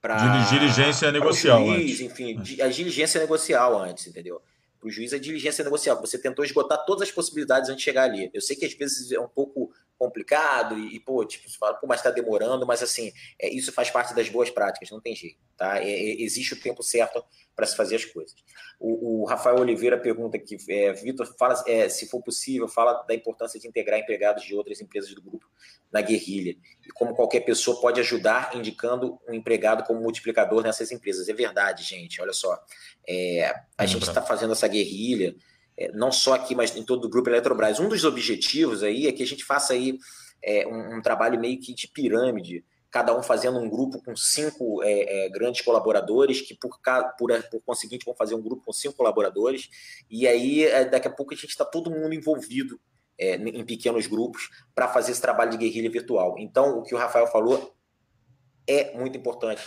S1: para. Diligência negocial.
S2: Juiz, antes. enfim, é. a diligência negocial antes, entendeu? Para o juiz, a diligência negocial. Você tentou esgotar todas as possibilidades antes de chegar ali. Eu sei que às vezes é um pouco complicado e, pô, tipo, você fala, pô, mas está demorando, mas assim, é, isso faz parte das boas práticas, não tem jeito, tá? É, é, existe o tempo certo para se fazer as coisas. O, o, Rafael Oliveira pergunta aqui, é, Vitor, fala, é, se for possível, fala da importância de integrar empregados de outras empresas do grupo na guerrilha e como qualquer pessoa pode ajudar indicando um empregado como multiplicador nessas empresas. É verdade, gente, olha só, é, a gente está fazendo essa guerrilha, não só aqui, mas em todo o grupo Eletrobras. Um dos objetivos aí é que a gente faça aí é, um, um, trabalho meio que de pirâmide, cada um fazendo um grupo com cinco é, é grandes colaboradores, que por, por, por conseguinte vão fazer um grupo com cinco colaboradores, e aí é, daqui a pouco a gente está todo mundo envolvido é, em pequenos grupos para fazer esse trabalho de guerrilha virtual. Então, o que o Rafael falou é muito importante.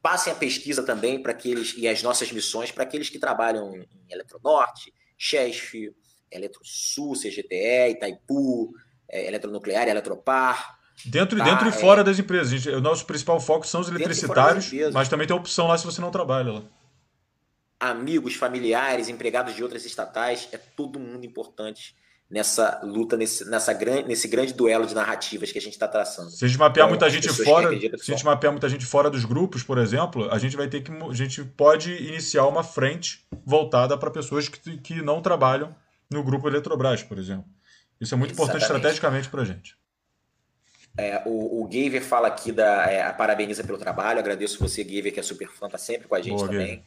S2: Passem a pesquisa também para aqueles e as nossas missões para aqueles que trabalham em Eletronorte, Chesf, Eletrosul, CGTE, Itaipu, é, Eletronuclear, Eletropar.
S1: Dentro, tá, dentro e fora é... das empresas. Gente, o nosso principal foco são os eletricitários, mas também tem opção lá se você não trabalha lá.
S2: Amigos, familiares, empregados de outras estatais, é todo mundo importante nessa luta, nesse, nessa grande, nesse grande duelo de narrativas que a gente está traçando.
S1: Se a gente mapear então, muita gente fora, se a gente mapear muita gente fora dos grupos, por exemplo, a gente vai ter que a gente pode iniciar uma frente voltada para pessoas que, que não trabalham no grupo Eletrobras, por exemplo. Isso é muito Exatamente. importante estrategicamente para a gente.
S2: É, o, o Gaver fala aqui da é, parabeniza pelo trabalho, agradeço você, Gaver, que é super fã, tá sempre com a gente Boa, também.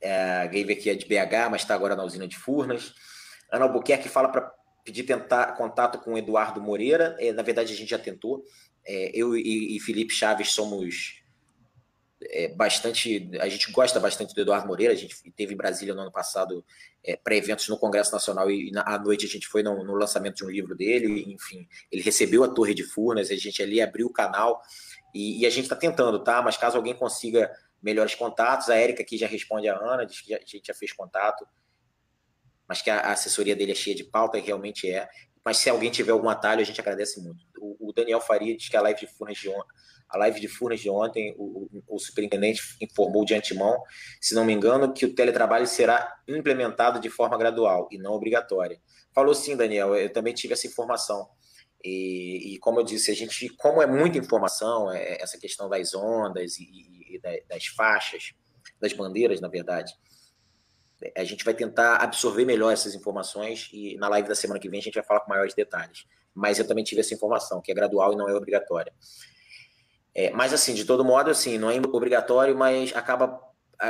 S2: É, Gaver que é de BH, mas está agora na usina de Furnas. Ana Albuquerque fala para pedir tentar contato com o Eduardo Moreira. É, na verdade, a gente já tentou. É, eu e, e, Felipe Chaves somos é, bastante. A gente gosta bastante do Eduardo Moreira. A gente teve em Brasília no ano passado é, para eventos no Congresso Nacional e na, à noite a gente foi no, no, lançamento de um livro dele. Enfim, ele recebeu a Torre de Furnas. A gente ali abriu o canal e, e a gente está tentando, tá? Mas caso alguém consiga melhores contatos, a Érica aqui já responde a Ana, diz que a gente já fez contato mas que a assessoria dele é cheia de pauta, e realmente é. Mas se alguém tiver algum atalho, a gente agradece muito. O, o Daniel Faria diz que a live de Furnas de ontem, a live de Furnas de ontem, o, o, superintendente informou de antemão, se não me engano, que o teletrabalho será implementado de forma gradual e não obrigatória. Falou sim, Daniel, eu também tive essa informação. E, e como eu disse, a gente, como é muita informação, é, essa questão das ondas e, e das faixas, das bandeiras, na verdade, a gente vai tentar absorver melhor essas informações e na live da semana que vem a gente vai falar com maiores detalhes. Mas eu também tive essa informação, que é gradual e não é obrigatória. É, mas assim, de todo modo, assim, não é obrigatório, mas acaba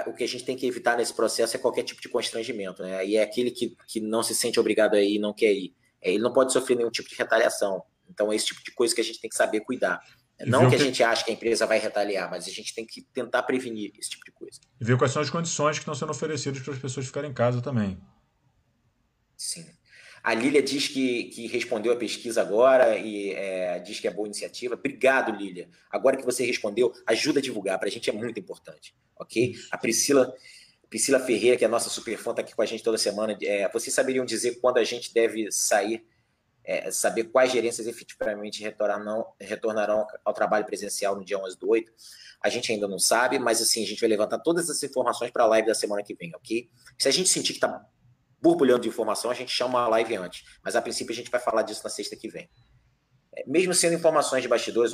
S2: o que a gente tem que evitar nesse processo é qualquer tipo de constrangimento, né? E é aquele que, que não se sente obrigado a ir e não quer ir. É, ele não pode sofrer nenhum tipo de retaliação. Então é esse tipo de coisa que a gente tem que saber cuidar. Não que a gente ache que a empresa vai retaliar, mas a gente tem que tentar prevenir esse tipo de coisa.
S1: E ver quais são as condições que estão sendo oferecidas para as pessoas ficarem em casa também.
S2: Sim. A Lília diz que, que respondeu a pesquisa agora e é, diz que é boa iniciativa. Obrigado, Lília. Agora que você respondeu, ajuda a divulgar. Para a gente é muito importante, ok? A Priscila, Priscila Ferreira, que é a nossa super fã, está aqui com a gente toda semana. É, vocês saberiam dizer quando a gente deve sair é, saber quais gerências efetivamente retornarão, retornarão ao trabalho presencial no dia 11 do 8. A gente ainda não sabe, mas assim, a gente vai levantar todas essas informações para a live da semana que vem, ok? Se a gente sentir que está borbulhando de informação, a gente chama a live antes. Mas a princípio a gente vai falar disso na sexta que vem. É, mesmo sendo informações de bastidores,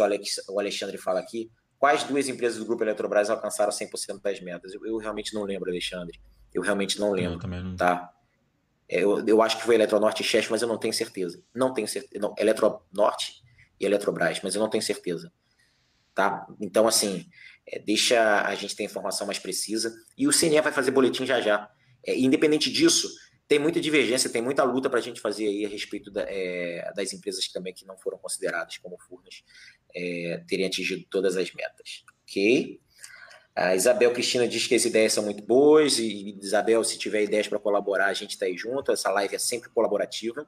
S2: o Alexandre fala aqui, quais duas empresas do Grupo Eletrobras alcançaram 100% das metas? Eu, eu, realmente não lembro, Alexandre. Eu realmente não lembro, não... tá? É, eu, eu acho que foi Eletronorte e Chess, mas eu não tenho certeza. Não tenho certeza. Não, Eletronorte e Eletrobras, mas eu não tenho certeza. Tá? Então, assim, é, deixa a gente ter informação mais precisa. E o CNE vai fazer boletim já já. É, independente disso, tem muita divergência, tem muita luta para a gente fazer aí a respeito da, é, das empresas que também que não foram consideradas como Furnas é, terem atingido todas as metas. Ok? A Isabel Cristina diz que as ideias são muito boas e, Isabel, se tiver ideias para colaborar, a gente está aí junto. Essa live é sempre colaborativa.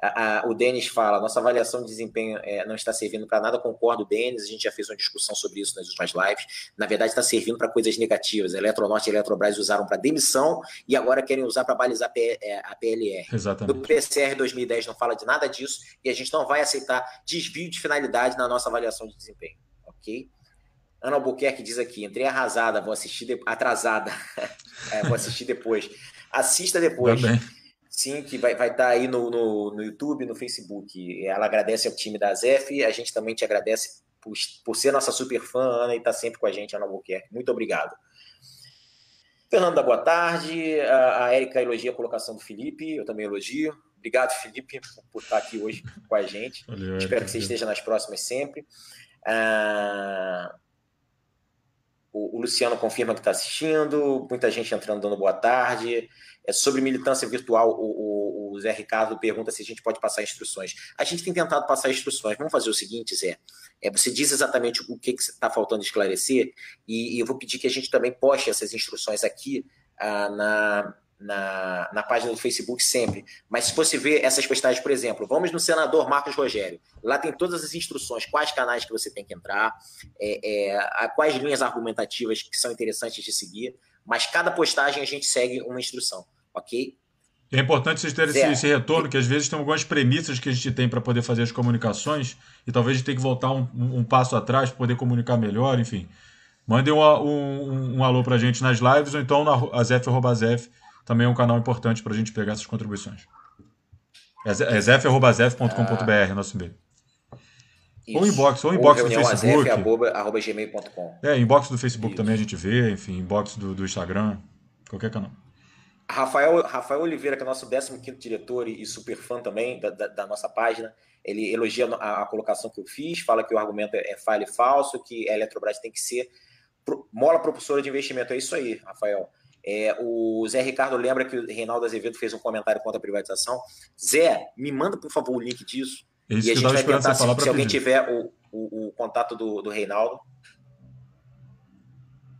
S2: A, a, o Denis fala: nossa avaliação de desempenho é, não está servindo para nada. Concordo, Denis. A gente já fez uma discussão sobre isso nas últimas lives. Na verdade, está servindo para coisas negativas. A Eletronorte e a Eletrobras usaram para demissão e agora querem usar para balizar é, a PLR.
S1: Exatamente.
S2: O PCR 2010 não fala de nada disso e a gente não vai aceitar desvio de finalidade na nossa avaliação de desempenho. Ok? Ana Albuquerque diz aqui: entrei arrasada, vou assistir de... atrasada. é, vou assistir depois. Assista depois. sim, que vai estar vai tá aí no, no, no, YouTube, no Facebook. Ela agradece ao time da ZEF, a gente também te agradece por, por ser nossa super fã, Ana, e estar tá sempre com a gente, Ana Albuquerque. Muito obrigado. Fernanda, boa tarde. A, a Érica elogia a colocação do Felipe, eu também elogio. Obrigado, Felipe, por estar aqui hoje com a gente. Valeu, Espero que você esteja nas próximas sempre. Ah, o, o, Luciano confirma que está assistindo, muita gente entrando dando boa tarde. É sobre militância virtual, o, o, o, Zé Ricardo pergunta se a gente pode passar instruções. A gente tem tentado passar instruções. Vamos fazer o seguinte, Zé. É, você diz exatamente o que está faltando esclarecer, e, e, eu vou pedir que a gente também poste essas instruções aqui ah, na, na, na página do Facebook sempre. Mas se você ver essas postagens, por exemplo, vamos no senador Marcos Rogério. Lá tem todas as instruções, quais canais que você tem que entrar, é, é, quais linhas argumentativas que são interessantes de seguir. Mas cada postagem a gente segue uma instrução, ok?
S1: É importante vocês terem esse, esse, retorno, que às vezes tem algumas premissas que a gente tem para poder fazer as comunicações, e talvez a gente tenha que voltar um, um, passo atrás para poder comunicar melhor, enfim. Mandem um, um, um alô para a gente nas lives, ou então na azef.azef, também é um canal importante para a gente pegar essas contribuições. É zef.zef.com.br, é nosso e-mail. Ou inbox, ou inbox ou do Facebook.
S2: Arroba, arroba gmail.com.
S1: É, inbox do Facebook Isso. também a gente vê, enfim, inbox do, do Instagram, qualquer canal.
S2: Rafael, Rafael Oliveira, que é nosso 15 diretor e super fã também da, da, da nossa página, ele elogia a, a, colocação que eu fiz, fala que o argumento é, é falha e falso, que a Eletrobras tem que ser pro, mola propulsora de investimento. É isso aí, Rafael. É, o Zé Ricardo lembra que o Reinaldo Azevedo fez um comentário contra a privatização. Zé, me manda, por favor, o link disso.
S1: É isso e a gente vai tentar, se,
S2: se alguém tiver o, o, o, contato do, do Reinaldo.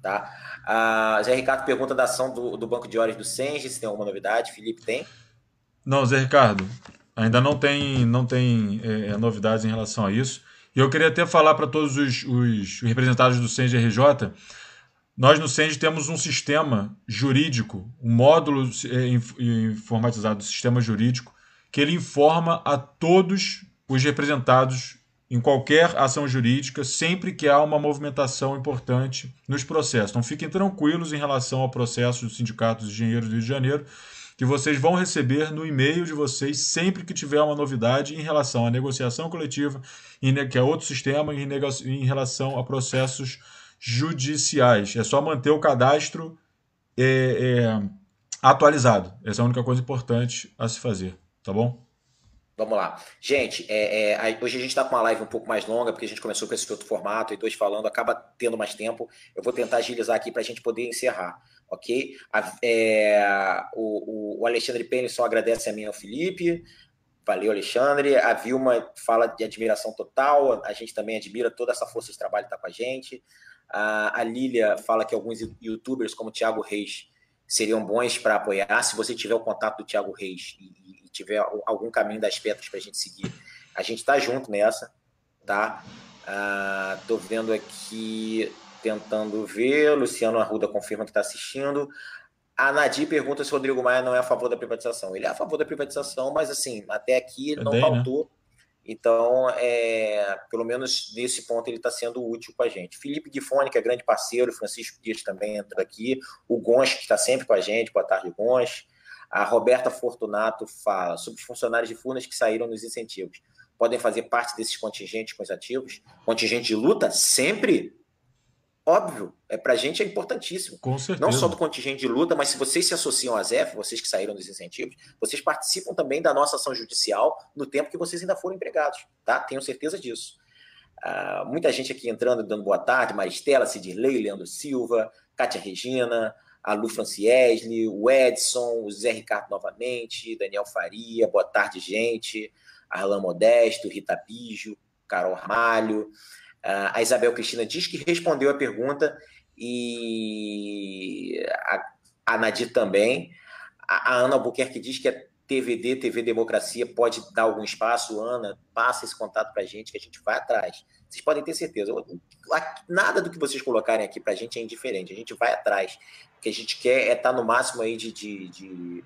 S2: Tá? A Zé Ricardo pergunta da ação do, do Banco de Horas do Senge, se tem alguma novidade. Felipe, tem?
S1: Não, Zé Ricardo, ainda não tem, não tem é, é novidades em relação a isso. E eu queria até falar para todos os, os representantes do Senge RJ nós no CEND temos um sistema jurídico, um módulo é, informatizado do sistema jurídico, que ele informa a todos os representados em qualquer ação jurídica, sempre que há uma movimentação importante nos processos. Então fiquem tranquilos em relação ao processo do Sindicato dos Engenheiros do Rio de Janeiro, que vocês vão receber no e-mail de vocês sempre que tiver uma novidade em relação à negociação coletiva, que é outro sistema, em relação a processos judiciais. É só manter o cadastro é, é, atualizado. Essa é a única coisa importante a se fazer, tá bom?
S2: Vamos lá. Gente, é, é, hoje a gente está com uma live um pouco mais longa, porque a gente começou com esse outro formato, e dois falando, acaba tendo mais tempo. Eu vou tentar agilizar aqui para a gente poder encerrar, ok? A, é, o, o, Alexandre só agradece a mim ao Felipe. Valeu, Alexandre. A Vilma fala de admiração total. A gente também admira toda essa força de trabalho que está com a gente. A, a Lília fala que alguns youtubers, como o Thiago Reis, seriam bons para apoiar. Se você tiver o contato do Thiago Reis e, e tiver algum caminho das pedras para a gente seguir, a gente está junto nessa, tá? Tô vendo aqui, tentando ver. Luciano Arruda confirma que está assistindo. A Nadir pergunta se o Rodrigo Maia não é a favor da privatização. Ele é a favor da privatização, mas assim, até aqui é não bem, faltou. Né? Então, é, pelo menos nesse ponto, ele está sendo útil com a gente. Felipe Gifone, que é grande parceiro, Francisco Dias também entra aqui, o Gonch, que está sempre com a gente, boa tarde, Gonch. A Roberta Fortunato fala sobre os funcionários de Furnas que saíram nos incentivos. Podem fazer parte desses contingentes com os ativos? Contingente de luta? Sempre? Óbvio, é para a gente é importantíssimo.
S1: Com certeza.
S2: Não só do contingente de luta, mas se vocês se associam à ZEF, vocês que saíram dos incentivos, vocês participam também da nossa ação judicial no tempo que vocês ainda foram empregados, tá? Tenho certeza disso. Uh, muita gente aqui entrando, dando boa tarde, Maristela, Sidley, Leandro Silva, Kátia Regina, a Lu Franciesli, o Edson, o Zé Ricardo novamente, Daniel Faria, boa tarde, gente, Arlan Modesto, Rita Bijo, Carol Ramalho, a Isabel Cristina diz que respondeu a pergunta e a, a Nadir também. A, a Ana Albuquerque diz que a TVD, TV Democracia, pode dar algum espaço. Ana, passa esse contato para a gente que a gente vai atrás. Vocês podem ter certeza. Nada do que vocês colocarem aqui para a gente é indiferente. A gente vai atrás. O que a gente quer é estar tá no máximo aí de, de, de,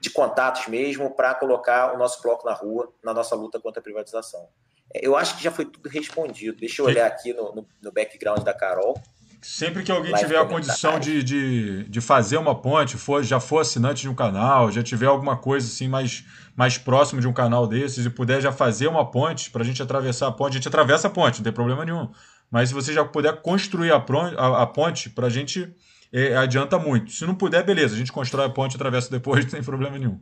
S2: de contatos mesmo para colocar o nosso bloco na rua na nossa luta contra a privatização. Eu acho que já foi tudo respondido. Deixa eu olhar aqui no, no, no background da Carol.
S1: Sempre que alguém tiver a condição de, de, de fazer uma ponte, for, já for assinante de um canal, já tiver alguma coisa assim mais, mais próximo de um canal desses e puder já fazer uma ponte para a gente atravessar a ponte, a gente atravessa a ponte, não tem problema nenhum. Mas se você já puder construir a, a, a ponte, para a gente é, adianta muito. Se não puder, beleza, a gente constrói a ponte e atravessa depois, não tem problema nenhum.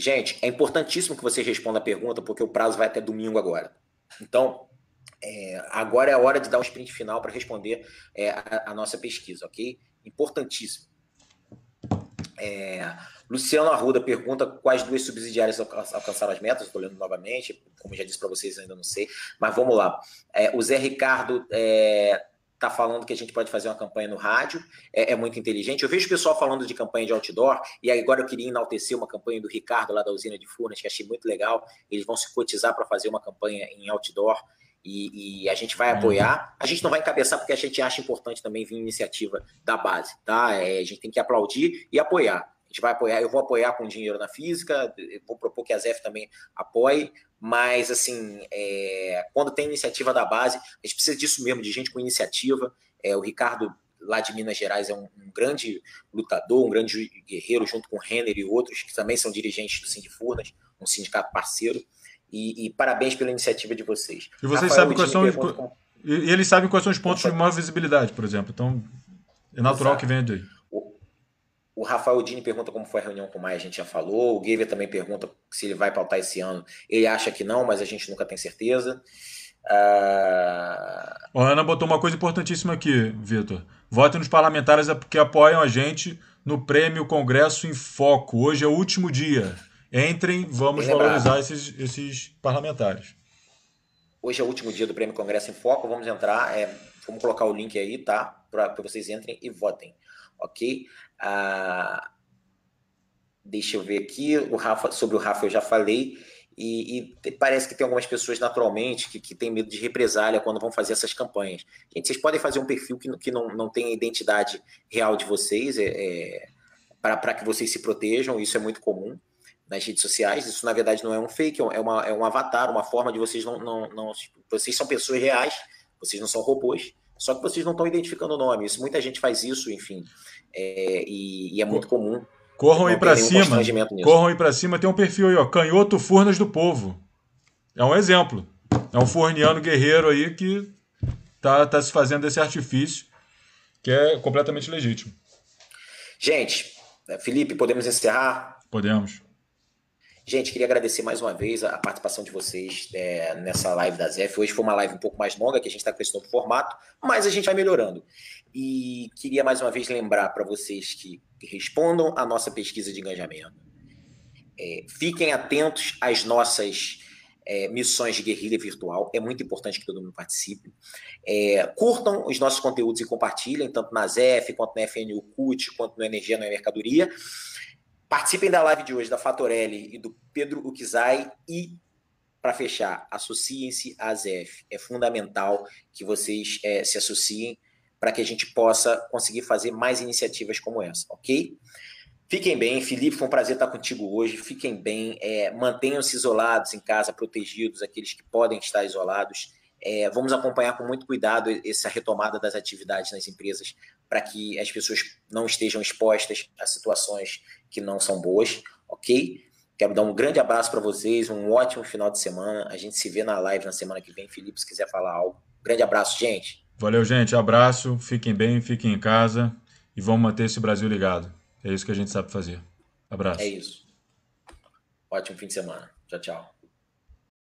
S2: Gente, é importantíssimo que vocês respondam a pergunta, porque o prazo vai até domingo agora. Então, é, agora é a hora de dar um sprint final para responder é, a, a, nossa pesquisa, ok? Importantíssimo. É, Luciano Arruda pergunta quais duas subsidiárias alcançaram as metas. Estou lendo novamente, como já disse para vocês, ainda não sei. Mas vamos lá. É, o Zé Ricardo é, está falando que a gente pode fazer uma campanha no rádio, é, é, muito inteligente. Eu vejo o pessoal falando de campanha de outdoor, e agora eu queria enaltecer uma campanha do Ricardo, lá da usina de Furnas, que achei muito legal. Eles vão se cotizar para fazer uma campanha em outdoor. E, e, a gente vai apoiar. A gente não vai encabeçar porque a gente acha importante também vir iniciativa da base, tá? É, a gente tem que aplaudir e apoiar. A gente vai apoiar, eu vou apoiar com dinheiro na física, vou propor que a ZEF também apoie, mas, assim, é, quando tem iniciativa da base, a gente precisa disso mesmo, de gente com iniciativa. É, o Ricardo, lá de Minas Gerais, é um, um, grande lutador, um grande guerreiro, junto com o Renner e outros, que também são dirigentes do Sindifurnas, um sindicato parceiro. E, e, parabéns pela iniciativa de vocês.
S1: E vocês sabem quais são. Como... E eles sabem quais são os pontos de maior visibilidade, por exemplo. Então, é natural Exato. que venha daí.
S2: O Rafael Dini pergunta como foi a reunião com o Maia, a gente já falou. O Gaver também pergunta se ele vai pautar esse ano. Ele acha que não, mas a gente nunca tem certeza.
S1: Uh... A Ana botou uma coisa importantíssima aqui, Vitor. Votem nos parlamentares que apoiam a gente no Prêmio Congresso em Foco. Hoje é o último dia. Entrem, vamos valorizar esses, esses parlamentares.
S2: Hoje é o último dia do Prêmio Congresso em Foco. Vamos entrar, é, vamos colocar o link aí, tá? Para que vocês entrem e votem ok? Ah, deixa eu ver aqui, o Rafa, sobre o Rafa eu já falei, e, e parece que tem algumas pessoas naturalmente que, que têm medo de represália quando vão fazer essas campanhas. Gente, vocês podem fazer um perfil que, que não, não tem a identidade real de vocês, é, é para que vocês se protejam, isso é muito comum nas redes sociais. Isso, na verdade, não é um fake, é, uma, é um avatar, uma forma de vocês não, não, não. Vocês são pessoas reais, vocês não são robôs. Só que vocês não estão identificando o nome. Isso, muita gente faz isso, enfim. É, e, e, é muito comum.
S1: Corram aí para cima. Corram aí para cima. Tem um perfil aí, ó. Canhoto Furnas do Povo. É um exemplo. É um forniano guerreiro aí que tá, tá se fazendo esse artifício que é completamente legítimo.
S2: Gente, Felipe, podemos encerrar?
S1: Podemos.
S2: Gente, queria agradecer mais uma vez a participação de vocês é, nessa live da ZF. Hoje foi uma live um pouco mais longa, que a gente está com esse novo formato, mas a gente vai melhorando. E queria mais uma vez lembrar para vocês que respondam à nossa pesquisa de engajamento. É, fiquem atentos às nossas é, missões de guerrilha virtual. É muito importante que todo mundo participe. É, curtam os nossos conteúdos e compartilhem, tanto na ZF, quanto na FNU CUT, quanto no Energia na Mercadoria. Participem da live de hoje da Fatorelli e do Pedro Ukizai e para fechar, associem-se à ZF. É fundamental que vocês é, se associem para que a gente possa conseguir fazer mais iniciativas como essa, ok? Fiquem bem, Felipe, foi um prazer estar contigo hoje. Fiquem bem, é, mantenham-se isolados em casa, protegidos, aqueles que podem estar isolados. É, vamos acompanhar com muito cuidado essa retomada das atividades nas empresas para que as pessoas não estejam expostas a situações que não são boas, ok? Quero dar um grande abraço para vocês, um ótimo final de semana. A gente se vê na live na semana que vem. Felipe, se quiser falar algo. Grande abraço, gente.
S1: Valeu, gente. Abraço. Fiquem bem, fiquem em casa e vamos manter esse Brasil ligado. É isso que a gente sabe fazer. Abraço.
S2: É isso. Ótimo fim de semana. Tchau, tchau.